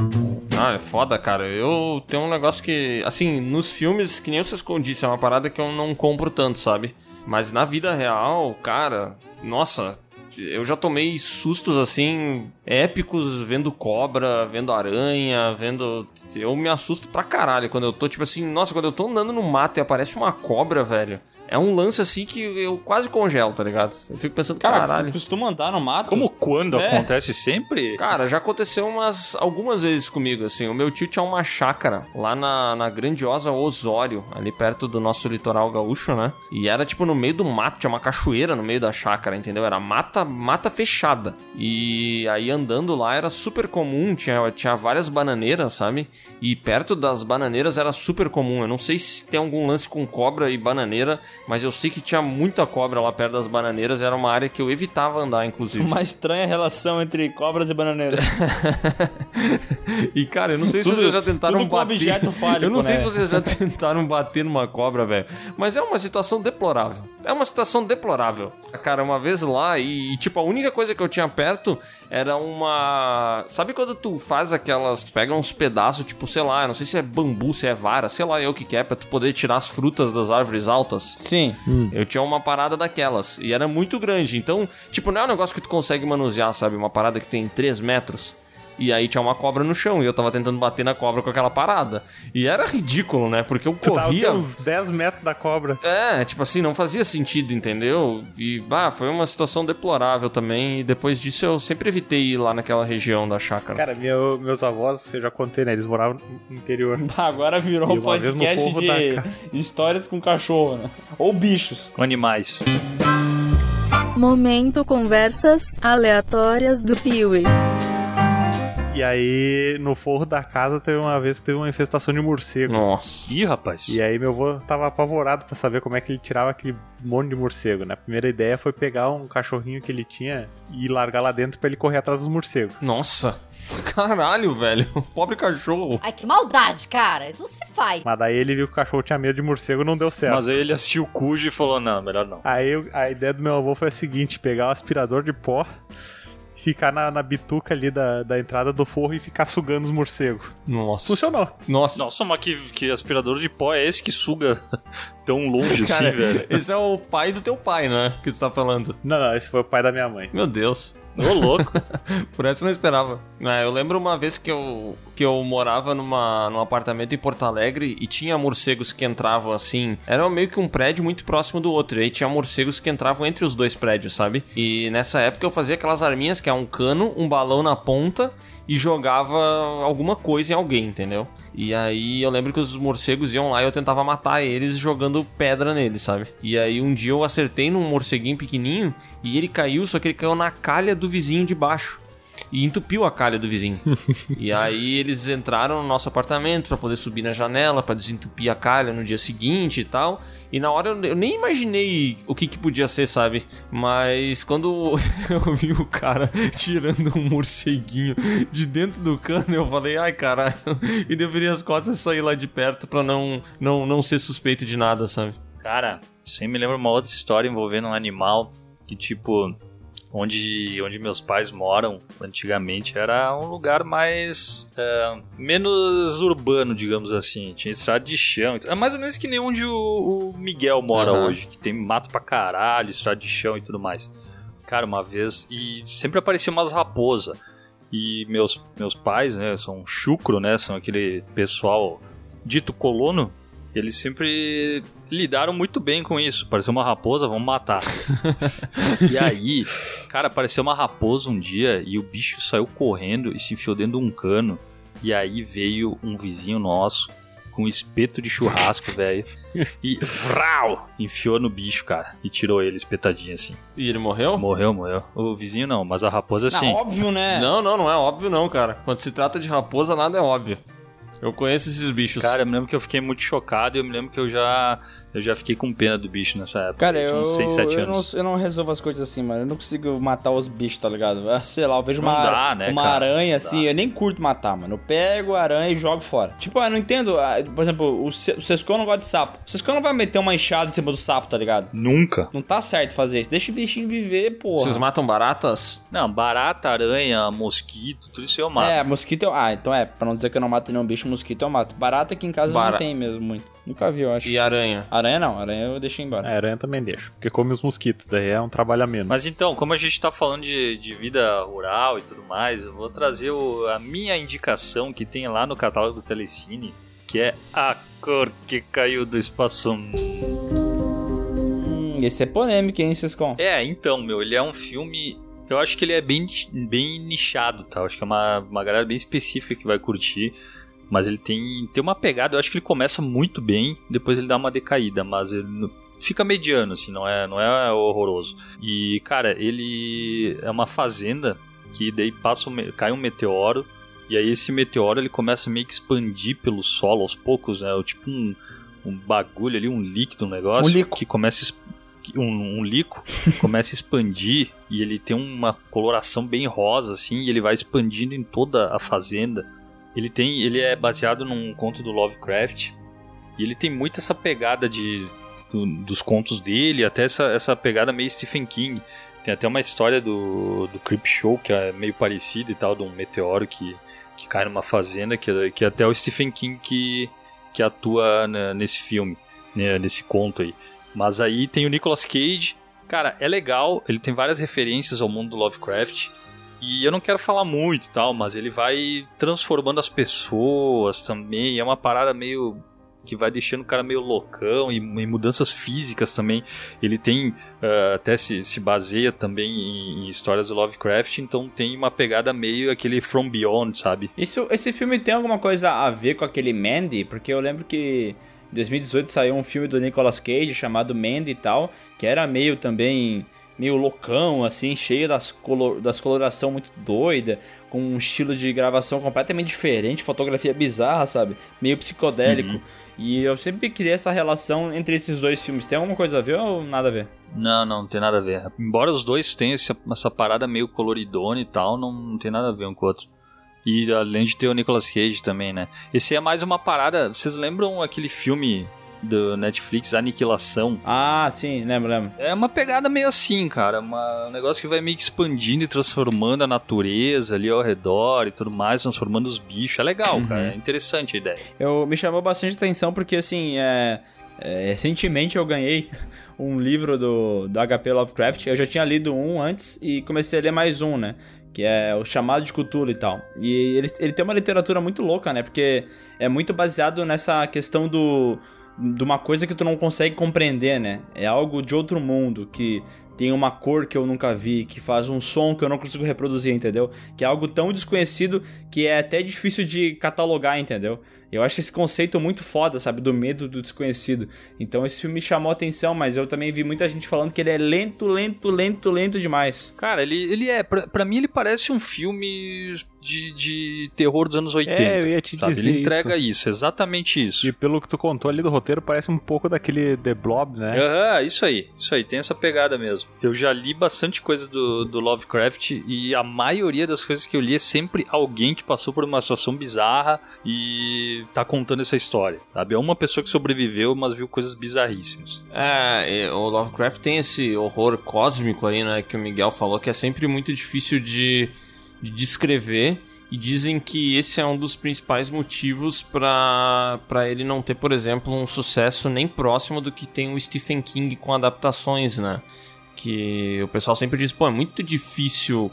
Ah, é foda, cara. Eu tenho um negócio que, assim, nos filmes, que nem vocês disse, é uma parada que eu não compro tanto, sabe? Mas na vida real, cara, nossa, eu já tomei sustos assim épicos vendo cobra, vendo aranha, vendo. Eu me assusto pra caralho quando eu tô tipo assim, nossa, quando eu tô andando no mato e aparece uma cobra, velho. É um lance assim que eu quase congelo, tá ligado? Eu fico pensando, Cara, caralho. tu costuma andar no mato? Como quando É. acontece sempre? Cara, já aconteceu umas algumas vezes comigo, assim. O meu tio tinha uma chácara lá na, na grandiosa Osório, ali perto do nosso litoral gaúcho, né? E era tipo no meio do mato, tinha uma cachoeira no meio da chácara, entendeu? Era mata, mata fechada. E aí andando lá era super comum, tinha, tinha várias bananeiras, sabe? E perto das bananeiras era super comum. Eu não sei se tem algum lance com cobra e bananeira, mas eu sei que tinha muita cobra lá perto das bananeiras. Era uma área que eu evitava andar, inclusive. Uma estranha relação entre cobras e bananeiras. E cara, eu não sei Tudo- se vocês já tentaram tudo com bater. objeto fálico, eu não sei né? se vocês já tentaram bater numa cobra, velho. Mas é uma situação deplorável. É uma situação deplorável. Cara, uma vez lá e, e, tipo, a única coisa que eu tinha perto era uma. Sabe quando tu faz aquelas. Tu pega uns pedaços, tipo, sei lá, eu não sei se é bambu, se é vara, sei lá eu o que que é, pra tu poder tirar as frutas das árvores altas. Sim. Eu tinha uma parada daquelas. E era muito grande. Então, tipo, não é um negócio que tu consegue manusear, sabe? Uma parada que tem 3 metros. E aí tinha uma cobra no chão. E eu tava tentando bater na cobra com aquela parada. E era ridículo, né? Porque eu Tu tava corria. uns 10 metros da cobra. É, tipo assim, não fazia sentido, entendeu? E, bah, foi uma situação deplorável também. E depois disso eu sempre evitei ir lá naquela região da chácara. Cara, meu- meus avós, eu já contei, né? Eles moravam no interior. Agora virou um podcast de da histórias com cachorro, né? Ou bichos. Com animais. Momento conversas aleatórias do Piuí. E aí, no forro da casa, teve uma vez que teve uma infestação de morcego. Nossa. Ih, rapaz. E aí meu avô tava apavorado pra saber como é que ele tirava aquele monte de morcego, né? A primeira ideia foi pegar um cachorrinho que ele tinha e largar lá dentro pra ele correr atrás dos morcegos. Nossa. Caralho, velho. Pobre cachorro. Ai, que maldade, cara. Isso não se faz. Mas daí ele viu que o cachorro tinha medo de morcego e não deu certo. Mas aí ele assistiu o Cujo e falou: não, melhor não. Aí a ideia do meu avô foi a seguinte: pegar o aspirador de pó, ficar na, na bituca ali da, da entrada do forro e ficar sugando os morcegos. Nossa. Funcionou. Nossa. Nossa, mas que, que aspirador de pó é esse que suga tão longe Cara, assim, velho? esse é o pai do teu pai, né? Que tu tá falando. Não, não, esse foi o pai da minha mãe. Meu Deus. Ô, louco. Por essa eu não esperava. É, eu lembro uma vez que eu, que eu morava numa, num apartamento em Porto Alegre e tinha morcegos que entravam assim. Era meio que um prédio muito próximo do outro. E aí tinha morcegos que entravam entre os dois prédios, sabe? E nessa época eu fazia aquelas arminhas que é um cano, um balão na ponta e jogava alguma coisa em alguém, entendeu? E aí eu lembro que os morcegos iam lá e eu tentava matar eles jogando pedra neles, sabe? E aí um dia eu acertei num morceguinho pequenininho e ele caiu, só que ele caiu na calha do vizinho de baixo. E entupiu a calha do vizinho. e aí eles entraram no nosso apartamento pra poder subir na janela, pra desentupir a calha no dia seguinte e tal. E na hora eu, nem imaginei o que, que podia ser, sabe? Mas quando eu vi o cara tirando um morceguinho de dentro do cano, eu falei, ai caralho. E deveria as costas sair lá de perto pra não, não, não ser suspeito de nada, sabe? Cara, aí me lembra uma outra história envolvendo um animal que, tipo, onde, onde meus pais moram antigamente era um lugar mais. é, menos urbano, digamos assim. Tinha estrada de chão. É mais ou menos que nem onde o, o Miguel mora Aham. hoje, que tem mato pra caralho, estrada de chão e tudo mais. Cara, uma vez. E sempre aparecia umas raposas. E meus, meus pais, né, são chucro, né? São aquele pessoal dito colono. Eles sempre lidaram muito bem com isso. Pareceu uma raposa, vamos matar. e aí, cara, apareceu uma raposa um dia e o bicho saiu correndo e se enfiou dentro de um cano. E aí veio um vizinho nosso com um espeto de churrasco, velho. E vrau! Enfiou no bicho, cara. E tirou ele espetadinho assim. E ele morreu? Morreu, morreu. O vizinho não, mas a raposa sim. Não, óbvio, né? Não, não, não é óbvio não, cara. Quando se trata de raposa, nada é óbvio. Eu conheço esses bichos. Cara, eu me lembro que eu fiquei muito chocado e eu me lembro que eu já Eu já fiquei com pena do bicho nessa época. Cara, eu, uns 6, 7 eu, anos. não, eu não resolvo as coisas assim, mano. Eu não consigo matar os bichos, tá ligado? Ah, Sei lá, eu vejo Não uma, dá, né, uma cara? aranha Não assim, dá. eu nem curto matar, mano. Eu pego a aranha e jogo fora. Tipo, eu não entendo. ah, Por exemplo, o, Ce- o Sescon não gosta de sapo. O Sescon não vai meter uma enxada em cima do sapo, tá ligado? Nunca. Não tá certo fazer isso. Deixa o bichinho viver, porra. Vocês matam baratas? Não, barata, aranha, mosquito, tudo isso eu mato. É, mosquito eu... Ah, então é, pra não dizer que eu não mato nenhum bicho, mosquito eu mato. Barata aqui em casa Bara- não tem mesmo muito. Nunca vi, eu acho. E aranha? Aranha não, aranha eu deixei embora. A aranha também deixa, porque come os mosquitos, daí é um trabalho a menos. Mas então, como a gente tá falando de, de vida rural e tudo mais, eu vou trazer o- a minha indicação que tem lá no catálogo do Telecine, que é A Cor que Caiu do Espaço. Hum, esse é polêmico, hein, Sescon? É, então, meu, ele é um filme. Eu acho que ele é bem, bem nichado, tá? Eu acho que é uma, uma galera bem específica que vai curtir. Mas ele tem, tem uma pegada, eu acho que ele começa muito bem, depois ele dá uma decaída, mas ele fica mediano, assim, não é, não é horroroso. E, cara, ele é uma fazenda que daí passa cai um meteoro, e aí esse meteoro ele começa a meio que expandir pelo solo aos poucos, né? Tipo um, um bagulho ali, um líquido, um negócio Um lico. que começa um, um lico começa a expandir e ele tem uma coloração bem rosa assim e ele vai expandindo em toda a fazenda. Ele tem, ele é baseado num conto do Lovecraft e ele tem muito essa pegada de do- dos contos dele, até essa, essa pegada meio Stephen King. Tem até uma história do, do Creep Show que é meio parecida e tal, de um meteoro que, que cai numa fazenda, que, que até é o Stephen King que, que atua nesse filme, né, nesse conto aí. Mas aí tem o Nicolas Cage. Cara, é legal, ele tem várias referências ao mundo do Lovecraft. E eu não quero falar muito e tal, mas ele vai transformando as pessoas também. É uma parada meio. que vai deixando o cara meio loucão e, e mudanças físicas também. Ele tem. ah, até se, se baseia também em, em histórias do Lovecraft, então tem uma pegada meio aquele From Beyond, sabe? Isso, esse filme tem alguma coisa a ver com aquele Mandy? Porque eu lembro que em 2018 saiu um filme do Nicolas Cage chamado Mandy e tal, que era meio também meio loucão, assim, cheio das, color, das coloração muito doida, com um estilo de gravação completamente diferente, fotografia bizarra, sabe? Meio psicodélico. E eu sempre queria essa relação entre esses dois filmes. Tem alguma coisa a ver ou nada a ver? Não, não, não tem nada a ver. Embora os dois tenham esse- essa parada meio coloridona e tal, não, não tem nada a ver um com o outro. E além de ter o Nicolas Cage também, né? Esse é mais uma parada. Vocês lembram aquele filme do Netflix, Aniquilação? Ah, sim, lembro, lembro. É uma pegada meio assim, cara. Uma, um negócio que vai meio que expandindo e transformando a natureza ali ao redor e tudo mais, transformando os bichos. É legal, cara. É interessante a ideia. Eu, me chamou bastante atenção porque, assim, é, é, recentemente eu ganhei um livro do, do HP Lovecraft. Eu já tinha lido um antes e comecei a ler mais um, né? Que é o Chamado de Cthulhu e tal. E ele, ele tem uma literatura muito louca, né? Porque é muito baseado nessa questão do de uma coisa que tu não consegue compreender, né? É algo de outro mundo que tem uma cor que eu nunca vi, que faz um som que eu não consigo reproduzir, entendeu? Que é algo tão desconhecido que é até difícil de catalogar, entendeu? Eu acho esse conceito muito foda, sabe? Do medo do desconhecido. Então esse filme me chamou a atenção, mas eu também vi muita gente falando que ele é lento, lento, lento, lento demais. Cara, ele, ele é. Pra, pra mim, ele parece um filme de, de terror dos anos 80. É, eu ia te sabe? dizer Ele entrega isso. isso. exatamente isso. E pelo que tu contou ali do roteiro, parece um pouco daquele The Blob, né? Aham, isso aí, isso aí, tem essa pegada mesmo. Eu já li bastante coisa do, do Lovecraft e a maioria das coisas que eu li é sempre alguém que passou por uma situação bizarra e tá contando essa história, sabe? É uma pessoa que sobreviveu, mas viu coisas bizarríssimas. É, o Lovecraft tem esse horror cósmico aí, né, que o Miguel falou, que é sempre muito difícil de, de descrever. E dizem que esse é um dos principais motivos pra ele não ter, por exemplo, um sucesso nem próximo do que tem o Stephen King com adaptações, né? Que o pessoal sempre diz, pô, é muito difícil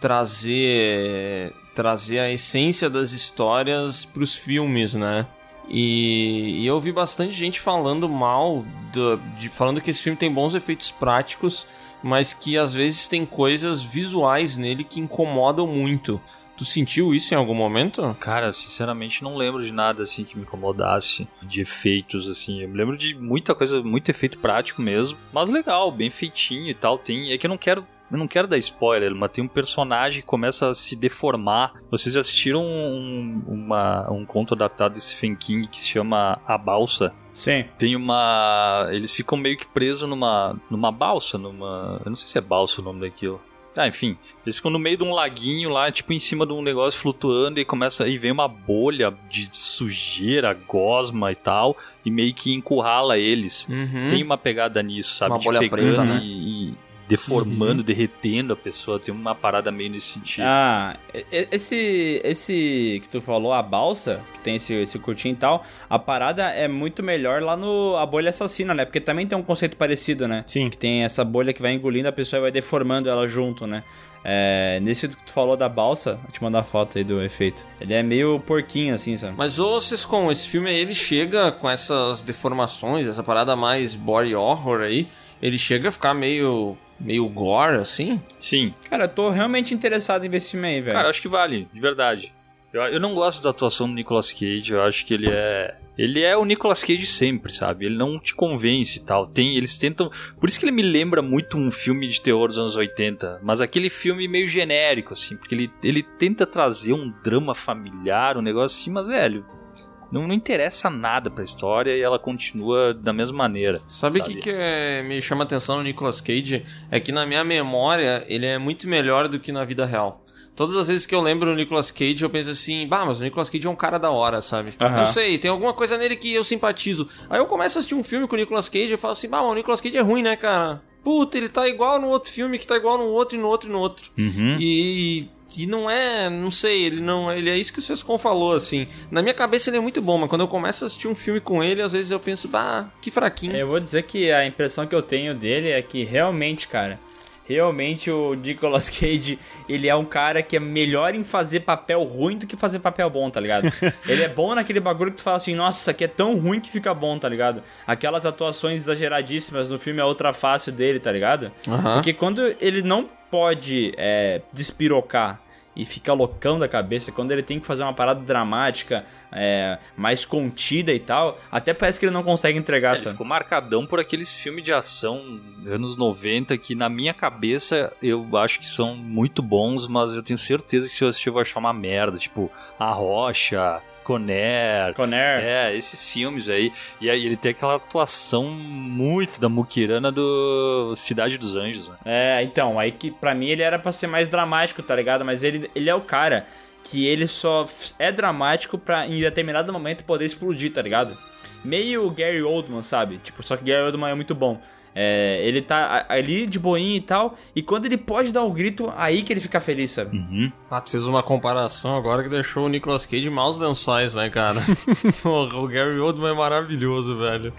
trazer trazer a essência das histórias pros filmes, né? E, e eu ouvi bastante gente falando mal, do- de, falando que esse filme tem bons efeitos práticos, mas que às vezes tem coisas visuais nele que incomodam muito. Tu sentiu isso em algum momento? Cara, sinceramente não lembro de nada assim que me incomodasse de efeitos assim. Eu me lembro de muita coisa, muito efeito prático mesmo, mas legal, bem feitinho e tal. Tem, é que eu não quero Eu não quero dar spoiler, mas tem um personagem que começa a se deformar. Vocês já assistiram um, uma, um conto adaptado de Stephen King que se chama A Balsa? Sim. Tem uma. Eles ficam meio que presos numa, numa balsa, numa. Eu não sei se é balsa o nome daquilo. Ah, enfim, eles ficam no meio de um laguinho lá, tipo em cima de um negócio flutuando e começa e vem uma bolha de sujeira, gosma e tal, e meio que encurrala eles. Uhum. Tem uma pegada nisso, sabe? Uma de bolha preta, né? e, e deformando, derretendo a pessoa. Tem uma parada meio nesse sentido. Ah, esse esse que tu falou, a balsa, que tem esse, esse curtinho e tal, a parada é muito melhor lá no A Bolha Assassina, né? Porque também tem um conceito parecido, né? Sim. Que tem essa bolha que vai engolindo a pessoa e vai deformando ela junto, né? É, nesse que tu falou da balsa, vou te mandar a foto aí do efeito. Ele é meio porquinho, assim, sabe? Mas ô Sescon, esse filme aí, ele chega com essas deformações, essa parada mais body horror aí, ele chega a ficar meio meio gore assim? Sim. Cara, eu tô realmente interessado em ver esse filme aí, velho. Cara, eu acho que vale, de verdade. Eu, eu não gosto da atuação do Nicolas Cage, eu acho que ele é. Ele é o Nicolas Cage sempre, sabe? Ele não te convence e tal. Tem, eles tentam. Por isso que ele me lembra muito um filme de terror dos anos 80. Mas aquele filme meio genérico, assim. Porque ele, ele tenta trazer um drama familiar, um negócio assim, mas, velho. Não, não interessa nada pra história e ela continua da mesma maneira. Sabe o que, que é- me chama a atenção no Nicolas Cage? É que na minha memória ele é muito melhor do que na vida real. Todas as vezes que eu lembro do Nicolas Cage, eu penso assim, bah, mas o Nicolas Cage é um cara da hora, sabe? Aham. Não sei, tem alguma coisa nele que eu simpatizo. Aí eu começo a assistir um filme com o Nicolas Cage e falo assim, bah, mas o Nicolas Cage é ruim, né, cara? Puta, ele tá igual no outro filme, que tá igual no outro, e no outro, e no outro. Uhum. E, e não é, não sei, ele não, ele é isso que o Sescon falou, assim. Na minha cabeça ele é muito bom, mas quando eu começo a assistir um filme com ele, às vezes eu penso, bah, que fraquinho. Eu vou dizer que a impressão que eu tenho dele é que realmente, cara, realmente o Nicolas Cage, ele é um cara que é melhor em fazer papel ruim do que fazer papel bom, tá ligado? ele é bom naquele bagulho que tu fala assim, nossa, isso aqui é tão ruim que fica bom, tá ligado? Aquelas atuações exageradíssimas no filme é outra face dele, tá ligado? Porque quando ele não pode é, despirocar e fica loucão da cabeça, quando ele tem que fazer uma parada dramática, é, mais contida e tal, até parece que ele não consegue entregar, É, Ele sabe? ficou marcadão por aqueles filmes de ação anos 90 que na minha cabeça eu acho que são muito bons, mas eu tenho certeza que se eu assistir eu vou achar uma merda, tipo A Rocha, Conner, Conner. é, esses filmes aí. E aí ele tem aquela atuação muito da Mukirana do Cidade dos Anjos, né? É, então, aí que pra mim ele era pra ser mais dramático, tá ligado? Mas ele, ele é o cara que ele só é dramático pra em determinado momento poder explodir, tá ligado? Meio Gary Oldman, sabe? Tipo, só que Gary Oldman é muito bom. É, ele tá ali de boinha e tal, e quando ele pode dar o grito, aí que ele fica feliz, sabe? Uhum. Ah, tu fez uma comparação agora que deixou o Nicolas Cage maus lençóis, né, cara? Porra, o Gary Oldman é maravilhoso, velho.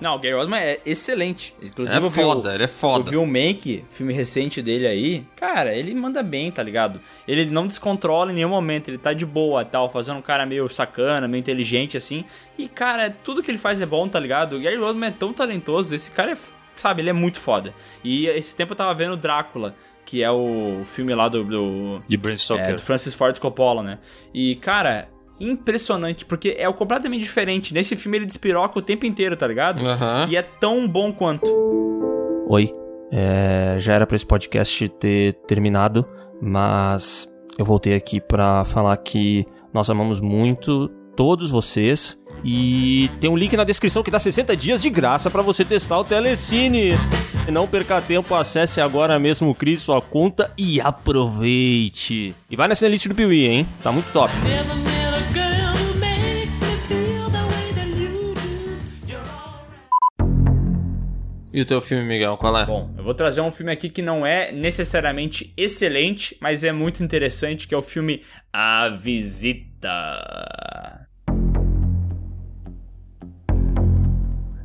Não, o Gary Oldman é excelente. Inclusive, É vi o- foda, ele é foda. Eu vi o Make, filme recente dele aí. Cara, ele manda bem, tá ligado? Ele não descontrola em nenhum momento, ele tá de boa tal, fazendo um cara meio sacana, meio inteligente assim. E, cara, tudo que ele faz é bom, tá ligado? O Gary Oldman é tão talentoso, esse cara é, sabe, ele é muito foda. E esse tempo eu tava vendo Drácula, que é o filme lá do, do De Bram Stoker. é, do Francis Ford Coppola, né? E, cara, impressionante, porque é o completamente diferente. Nesse filme ele despiroca o tempo inteiro, tá ligado? Aham. E é tão bom quanto. Oi, é, já era pra esse podcast ter terminado, mas eu voltei aqui pra falar que nós amamos muito todos vocês e tem um link na descrição que dá 60 dias de graça pra você testar o Telecine. Não perca tempo, acesse agora mesmo, crie sua conta e aproveite. E vai nessa lista do Piuí, hein? Tá muito top. E o teu filme, Miguel, qual é? Bom, eu vou trazer um filme aqui que não é necessariamente excelente, mas é muito interessante, que é o filme A Visita.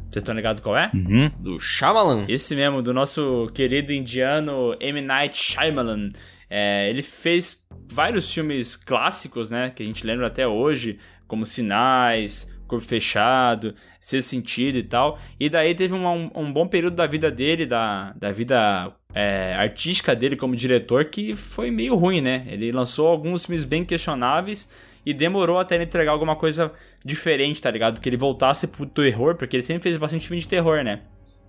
Vocês estão ligados qual é? Uhum. Do Shyamalan. Esse mesmo, do nosso querido indiano M. Night Shyamalan. É, ele fez vários filmes clássicos, né? Que a gente lembra até hoje, como Sinais, Corpo Fechado, Sexto Sentido e tal. E daí teve uma- um, um bom período da vida dele, da, da vida é, artística dele como diretor, que foi meio ruim, né? Ele lançou alguns filmes bem questionáveis e demorou até ele entregar alguma coisa diferente, tá ligado? Que ele voltasse pro terror, porque ele sempre fez bastante filme de terror, né?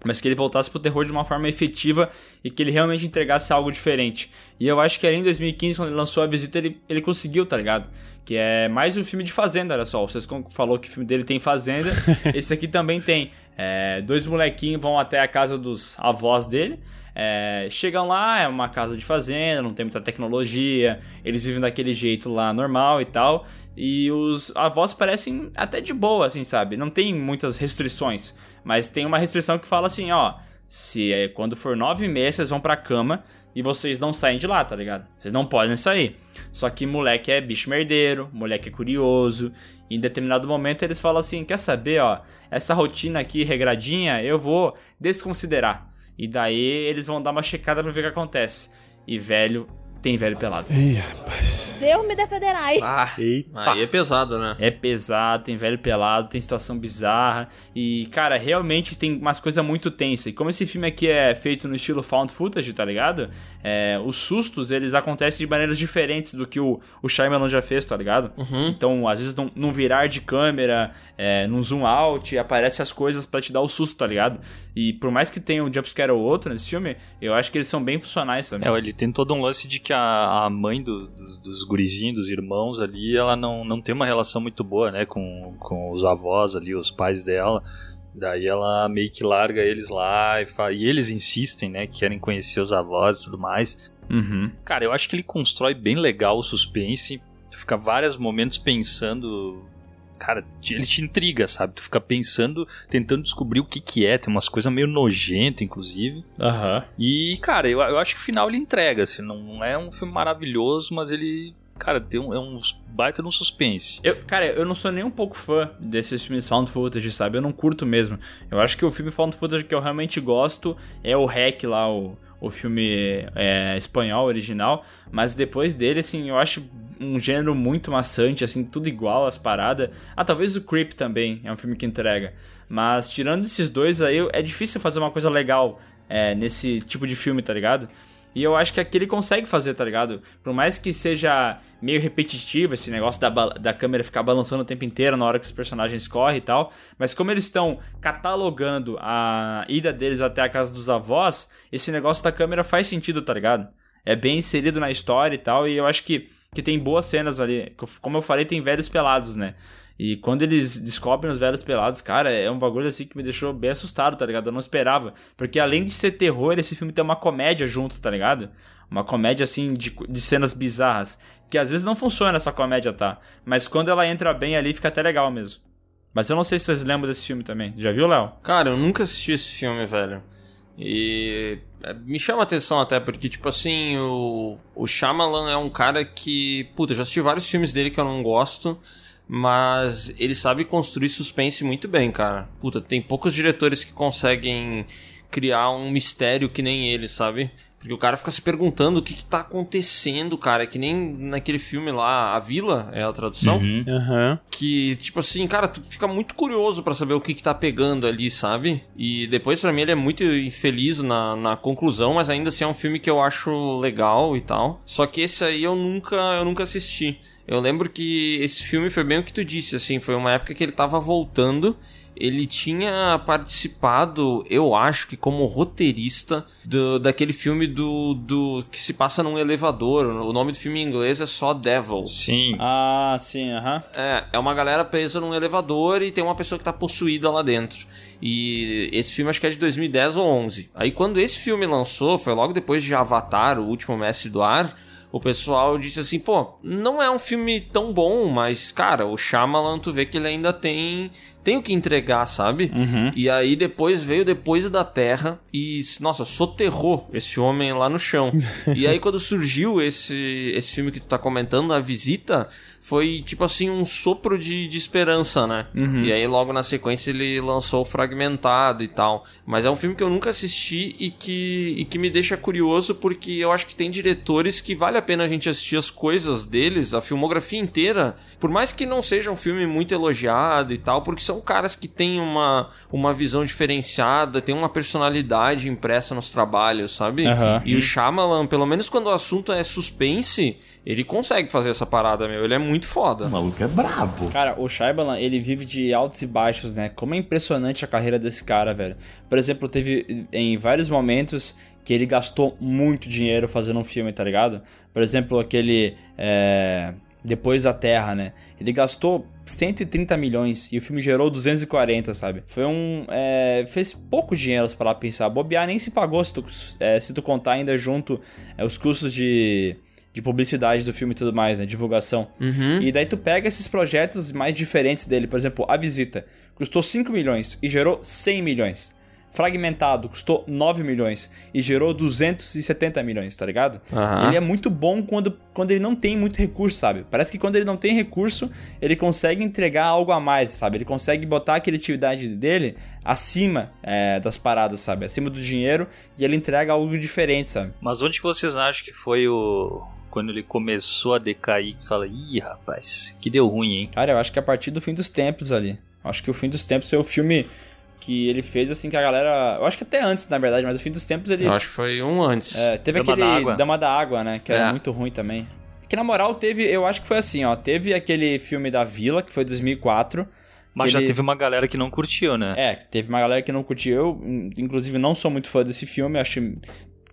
mas que ele voltasse pro terror de uma forma efetiva e que ele realmente entregasse algo diferente. E eu acho que ali em 2015, quando ele lançou a visita, ele, ele conseguiu, tá ligado? Que é mais um filme de fazenda, olha só. Vocês falou que o filme dele tem fazenda, esse aqui também tem. É, dois molequinhos vão até a casa dos avós dele. É, chegam lá, é uma casa de fazenda, não tem muita tecnologia, eles vivem daquele jeito lá normal e tal. E os avós parecem até de boa, assim, sabe? Não tem muitas restrições. Mas tem uma restrição que fala assim, ó. Se é, quando for nove meses, vocês vão pra cama e vocês não saem de lá, tá ligado? Vocês não podem sair. Só que moleque é bicho merdeiro, moleque é curioso. Em determinado momento eles falam assim: quer saber, ó, essa rotina aqui regradinha eu vou desconsiderar. E daí eles vão dar uma checada pra ver o que acontece. E velho, tem velho pelado. Ih, rapaz. Deus me defenderai. Ah, Eita. aí é pesado, né? É pesado, tem velho pelado, tem situação bizarra. E, cara, realmente tem umas coisas muito tensas. E como esse filme aqui é feito no estilo found footage, tá ligado? É, os sustos, eles acontecem de maneiras diferentes do que o, o Shyamalan já fez, tá ligado? Então, às vezes, num, num virar de câmera, é, num zoom out, aparece as coisas pra te dar o susto, tá ligado? E por mais que tenha um jumpscare ou outro nesse filme, eu acho que eles são bem funcionais também. É, ele tem todo um lance de que a, a mãe do- do- dos gurizinhos, dos irmãos ali, ela não, não tem uma relação muito boa, né, com, com os avós ali, os pais dela. Daí ela meio que larga eles lá e, fa- e eles insistem, né, que querem conhecer os avós e tudo mais. Uhum. Cara, eu acho que ele constrói bem legal o suspense. Tu fica vários momentos pensando. Cara, ele te intriga, sabe? Tu fica pensando, tentando descobrir o que que é. Tem umas coisas meio nojentas, inclusive. Aham. E, cara, eu, eu acho que o final ele entrega, assim. Não, não é um filme maravilhoso, mas ele. Cara, tem um, é um baita no suspense. Eu, cara, eu não sou nem um pouco fã desses filmes found footage, sabe? Eu não curto mesmo. Eu acho que o filme found footage que eu realmente gosto é o Hack lá, o, o filme é, espanhol original. Mas depois dele, assim, eu acho um gênero muito maçante, assim, tudo igual as paradas. Ah, talvez o Creep também é um filme que entrega. Mas tirando esses dois aí, é difícil fazer uma coisa legal é, nesse tipo de filme, tá ligado? E eu acho que aqui ele consegue fazer, tá ligado? Por mais que seja meio repetitivo esse negócio da, da câmera ficar balançando o tempo inteiro na hora que os personagens correm e tal. Mas como eles estão catalogando a ida deles até a casa dos avós, esse negócio da câmera faz sentido, tá ligado? É bem inserido na história e tal. E eu acho que, que tem boas cenas ali. Como eu falei, tem velhos pelados, né? E quando eles descobrem os velhos pelados, cara, é um bagulho assim que me deixou bem assustado, tá ligado? Eu não esperava. Porque além de ser terror, esse filme tem uma comédia junto, tá ligado? Uma comédia assim de, de cenas bizarras. Que às vezes não funciona essa comédia, tá? Mas quando ela entra bem ali, fica até legal mesmo. Mas eu não sei se vocês lembram desse filme também. Já viu, Léo? Cara, eu nunca assisti esse filme, velho. E é, me chama atenção até porque, tipo assim, o, o Shyamalan é um cara que... Puta, já assisti vários filmes dele que eu não gosto, mas ele sabe construir suspense muito bem, cara. Puta, tem poucos diretores que conseguem criar um mistério que nem ele, sabe? Porque o cara fica se perguntando o que, que tá acontecendo, cara. É que nem naquele filme lá, A Vila, é a tradução Aham. que, tipo assim, cara, tu fica muito curioso pra saber o que que tá pegando ali, sabe? E depois, pra mim, ele é muito infeliz na, na conclusão, mas ainda assim é um filme que eu acho legal e tal. Só que esse aí eu nunca, eu nunca assisti. Eu lembro que esse filme foi bem o que tu disse, assim, foi uma época que ele tava voltando. Ele tinha participado, eu acho que como roteirista, do, daquele filme do, do. que se passa num elevador. O nome do filme em inglês é só Devil. Sim. Ah, sim, aham. É, é uma galera presa num elevador e tem uma pessoa que tá possuída lá dentro. E esse filme acho que é de 2010 ou 11. Aí quando esse filme lançou, foi logo depois de Avatar, o último mestre do ar, o pessoal disse assim, pô, não é um filme tão bom, mas cara, o Shyamalan tu vê que ele ainda tem tem o que entregar, sabe? E aí depois veio Depois da Terra e, nossa, soterrou esse homem lá no chão. e aí quando surgiu esse, esse filme que tu tá comentando, A Visita, foi tipo assim um sopro de, de esperança, né? E aí logo na sequência ele lançou o Fragmentado e tal. Mas é um filme que eu nunca assisti e que, e que me deixa curioso porque eu acho que tem diretores que vale a pena a gente assistir as coisas deles, a filmografia inteira, por mais que não seja um filme muito elogiado e tal, porque são são caras que têm uma, uma visão diferenciada, têm uma personalidade impressa nos trabalhos, sabe? Aham. E o Shyamalan, pelo menos quando o assunto é suspense, ele consegue fazer essa parada, meu. Ele é muito foda. Cara, o Shyamalan, ele vive de altos e baixos, né? Como é impressionante a carreira desse cara, velho. Por exemplo, teve em vários momentos que ele gastou muito dinheiro fazendo um filme, tá ligado? Por exemplo, aquele... é, Depois da Terra, né? Ele gastou 130 milhões e o filme gerou 240, sabe? Foi um... é, Fez pouco dinheiro para lá pensar. Bobear nem se pagou se tu, é, se tu contar ainda junto é, os custos de... De publicidade do filme e tudo mais, né? Divulgação. Uhum. E daí tu pega esses projetos mais diferentes dele, por exemplo, A Visita, custou 5 milhões e gerou 100 milhões. Fragmentado, custou 9 milhões e gerou 270 milhões, tá ligado? Aham. Ele é muito bom quando, quando ele não tem muito recurso, sabe? Parece que quando ele não tem recurso, ele consegue entregar algo a mais, sabe? Ele consegue botar a criatividade dele acima é, das paradas, sabe? Acima do dinheiro e ele entrega algo diferente, sabe? Mas onde que vocês acham que foi o. Quando ele começou a decair, que fala, ih, rapaz, que deu ruim, hein? Cara, eu acho que a partir do fim dos tempos ali. Acho que o fim dos tempos foi o filme que ele fez assim que a galera. Eu acho que até antes, na verdade, mas o fim dos tempos ele. Eu acho que foi um antes. É, teve Dama aquele da Água. Dama da Água, né? Que era É. muito ruim também. Que na moral teve, eu acho que foi assim, ó. Teve aquele filme da Vila, que foi 2004. Mas já ele- teve uma galera que não curtiu, né? É, teve uma galera que não curtiu. Eu, in- inclusive, não sou muito fã desse filme. Acho que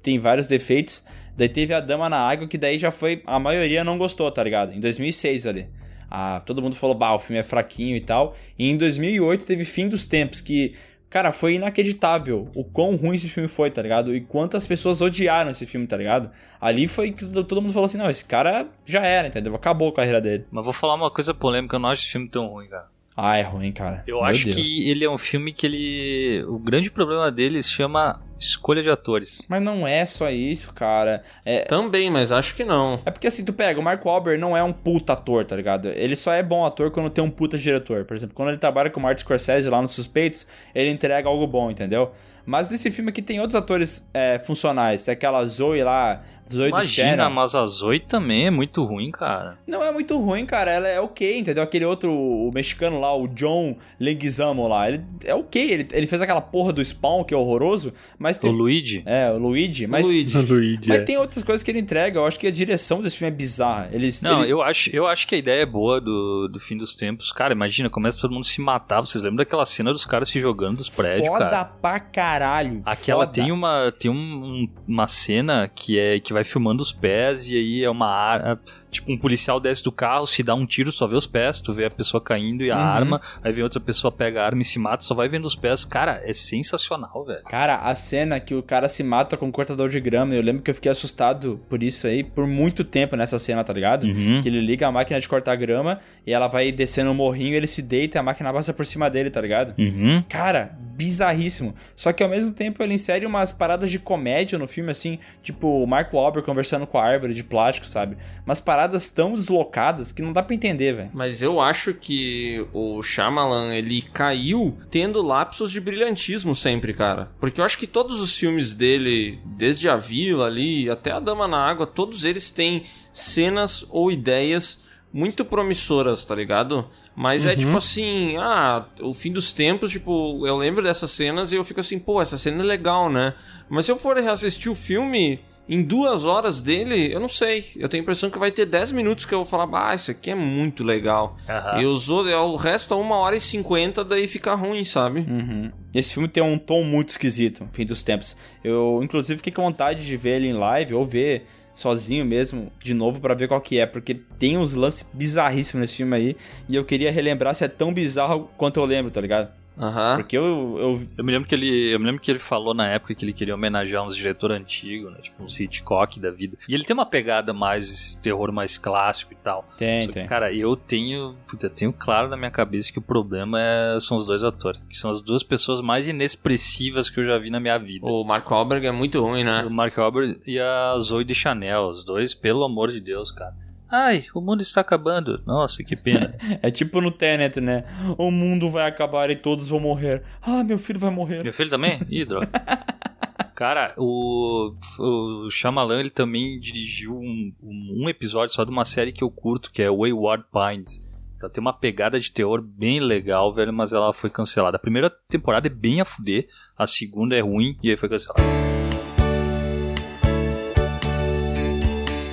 tem vários defeitos. Daí teve a Dama na Água, que daí já foi. A maioria não gostou, tá ligado? Em 2006 ali. Ah, todo mundo falou, bah, o filme é fraquinho e tal. E em 2008 teve Fim dos Tempos, que. Cara, foi inacreditável o quão ruim esse filme foi, tá ligado? E quantas pessoas odiaram esse filme, tá ligado? Ali foi que todo mundo falou assim: não, esse cara já era, entendeu? Acabou a carreira dele. Mas vou falar uma coisa polêmica, eu não acho esse filme tão ruim, cara. Ah, é ruim, cara. Eu Meu acho Deus. que ele é um filme que ele. O grande problema dele se chama escolha de atores. Mas não é só isso, cara. É, Também, mas acho que não. É porque assim, tu pega, o Mark Wahlberg não é um puta ator, tá ligado? Ele só é bom ator quando tem um puta diretor. Por exemplo, quando ele trabalha com o Martin Scorsese lá nos Suspeitos, ele entrega algo bom, entendeu? Mas nesse filme aqui tem outros atores é, funcionais. Tem aquela Zoe lá, Zoe do Imagina, Shannon. mas a Zoe também é muito ruim, cara. Não é muito ruim, cara. Ela é ok, entendeu? Aquele outro, o mexicano lá, o John Leguizamo lá. Ele é ok. Ele, ele fez aquela porra do Spawn, que é horroroso. Mas O tem... Luigi. É, o Luigi. Mas, Luigi. Luigi. mas é. tem outras coisas que ele entrega. Eu acho que a direção desse filme é bizarra. Eles, Não, ele- eu acho, eu acho que a ideia é boa do, do fim dos tempos. Cara, imagina, começa todo mundo se matar. Vocês lembram daquela cena dos caras se jogando dos prédios, Foda cara? pra caralho. Aquela Foda. tem uma tem um- um- uma cena que é que vai filmando os pés e aí é uma ar- tipo um policial desce do carro, se dá um tiro, só vê os pés, tu vê a pessoa caindo e a Uhum. arma, aí vem outra pessoa pega a arma e se mata, só vai vendo os pés. Cara, é sensacional, velho. Cara, a cena que o cara se mata com um cortador de grama, eu lembro que eu fiquei assustado por isso aí por muito tempo nessa cena, tá ligado? Uhum. Que ele liga a máquina de cortar grama e ela vai descendo o morrinho, ele se deita e a máquina passa por cima dele, tá ligado? Uhum. Cara, bizarríssimo. Só que ao mesmo tempo ele insere umas paradas de comédia no filme, assim, tipo o Mark Wahlberg conversando com a árvore de plástico, sabe? Umas paradas tão deslocadas que não dá pra entender, velho. Mas eu acho que o Shyamalan, ele caiu tendo lapsos de brilhantismo sempre, cara. Porque eu acho que todos os filmes dele, desde A Vila ali até A Dama na Água, todos eles têm cenas ou ideias muito promissoras, tá ligado? Mas é tipo assim, ah, o fim dos tempos, tipo, eu lembro dessas cenas e eu fico assim, pô, essa cena é legal, né? Mas se eu for reassistir o filme, em duas horas dele, eu não sei. Eu tenho a impressão que vai ter 10 minutos que eu vou falar, ah, isso aqui é muito legal. Aham. E os outros, o resto é uma hora e cinquenta, daí fica ruim, sabe? Uhum. Esse filme tem um tom muito esquisito, fim dos tempos. Eu, inclusive, fiquei com vontade de ver ele em live ou ver sozinho mesmo, de novo, pra ver qual que é, porque tem uns lances bizarríssimos nesse filme aí, e eu queria relembrar se é tão bizarro quanto eu lembro, tá ligado? Aham. Porque eu, eu Eu me lembro que ele, eu me lembro que ele falou na época que ele queria homenagear uns diretores antigos, né, tipo uns Hitchcock da vida. E ele tem uma pegada mais terror mais clássico e tal. tem, Só que, tem. cara, eu tenho, puta, eu tenho claro na minha cabeça que o problema é- são os dois atores, que são as duas pessoas mais inexpressivas que eu já vi na minha vida. O Mark Wahlberg é muito ruim, né? O Mark Wahlberg e a Zoe de Chanel, os dois, pelo amor de Deus, cara. Ai, o mundo está acabando. Nossa, que pena. É tipo no Tenet, né? O mundo vai acabar e todos vão morrer. Ah, meu filho vai morrer. Meu filho também? Ih, droga. Cara, o, o Shyamalan, ele também dirigiu um, um, um episódio só de uma série que eu curto, que é Wayward Pines. Ela tem uma pegada de teor bem legal, velho, mas ela foi cancelada. A primeira temporada é bem a fuder, a segunda é ruim e aí foi cancelada.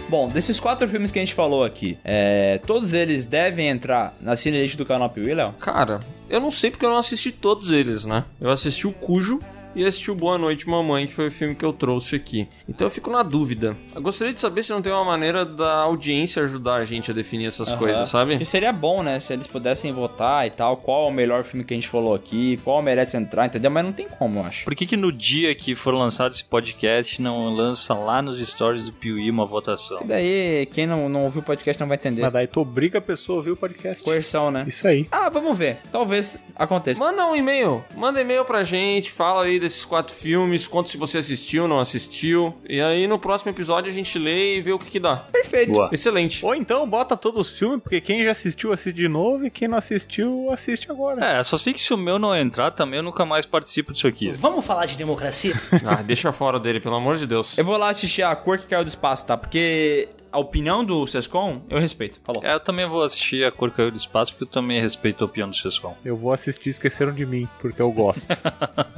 Bom, desses quatro filmes que a gente falou aqui, é, todos eles devem entrar na cinelist do canal Piuí? Cara, eu não sei porque eu não assisti todos eles, né? Eu assisti o Cujo e assisti o Boa Noite Mamãe, que foi o filme que eu trouxe aqui. Então eu fico na dúvida. Eu gostaria de saber se não tem uma maneira da audiência ajudar a gente a definir essas Aham. coisas, sabe? Que seria bom, né? Se eles pudessem votar e tal, qual é o melhor filme que a gente falou aqui, qual merece entrar, entendeu? Mas não tem como, eu acho. Por que que no dia que for lançado esse podcast não lança lá nos stories do Piuí uma votação? E daí, quem não, não ouviu o podcast não vai entender. Mas daí tu obriga a pessoa a ouvir o podcast. Coerção, né? Isso aí. Ah, vamos ver. Talvez aconteça. Manda um e-mail, manda e-mail pra gente, fala aí desses quatro filmes, conta se você assistiu, não assistiu. E aí no próximo episódio a gente lê e vê o que que dá. Perfeito. Boa. Excelente. Ou então bota todos os filmes, porque quem já assistiu, assiste de novo, e quem não assistiu, assiste agora. É, só sei que se o meu não entrar também eu nunca mais participo disso aqui. Vamos falar de democracia? Ah, deixa fora dele, pelo amor de Deus. Eu vou lá assistir a Cor que Caiu do Espaço, tá? Porque a opinião do Sescom, eu respeito. Falou. É, eu também vou assistir a Cor Caiu do Espaço porque eu também respeito a opinião do Sescom. Eu vou assistir Esqueceram de Mim, porque eu gosto.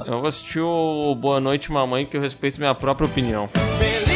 Eu vou assistir o Boa Noite Mamãe, que eu respeito minha própria opinião. Been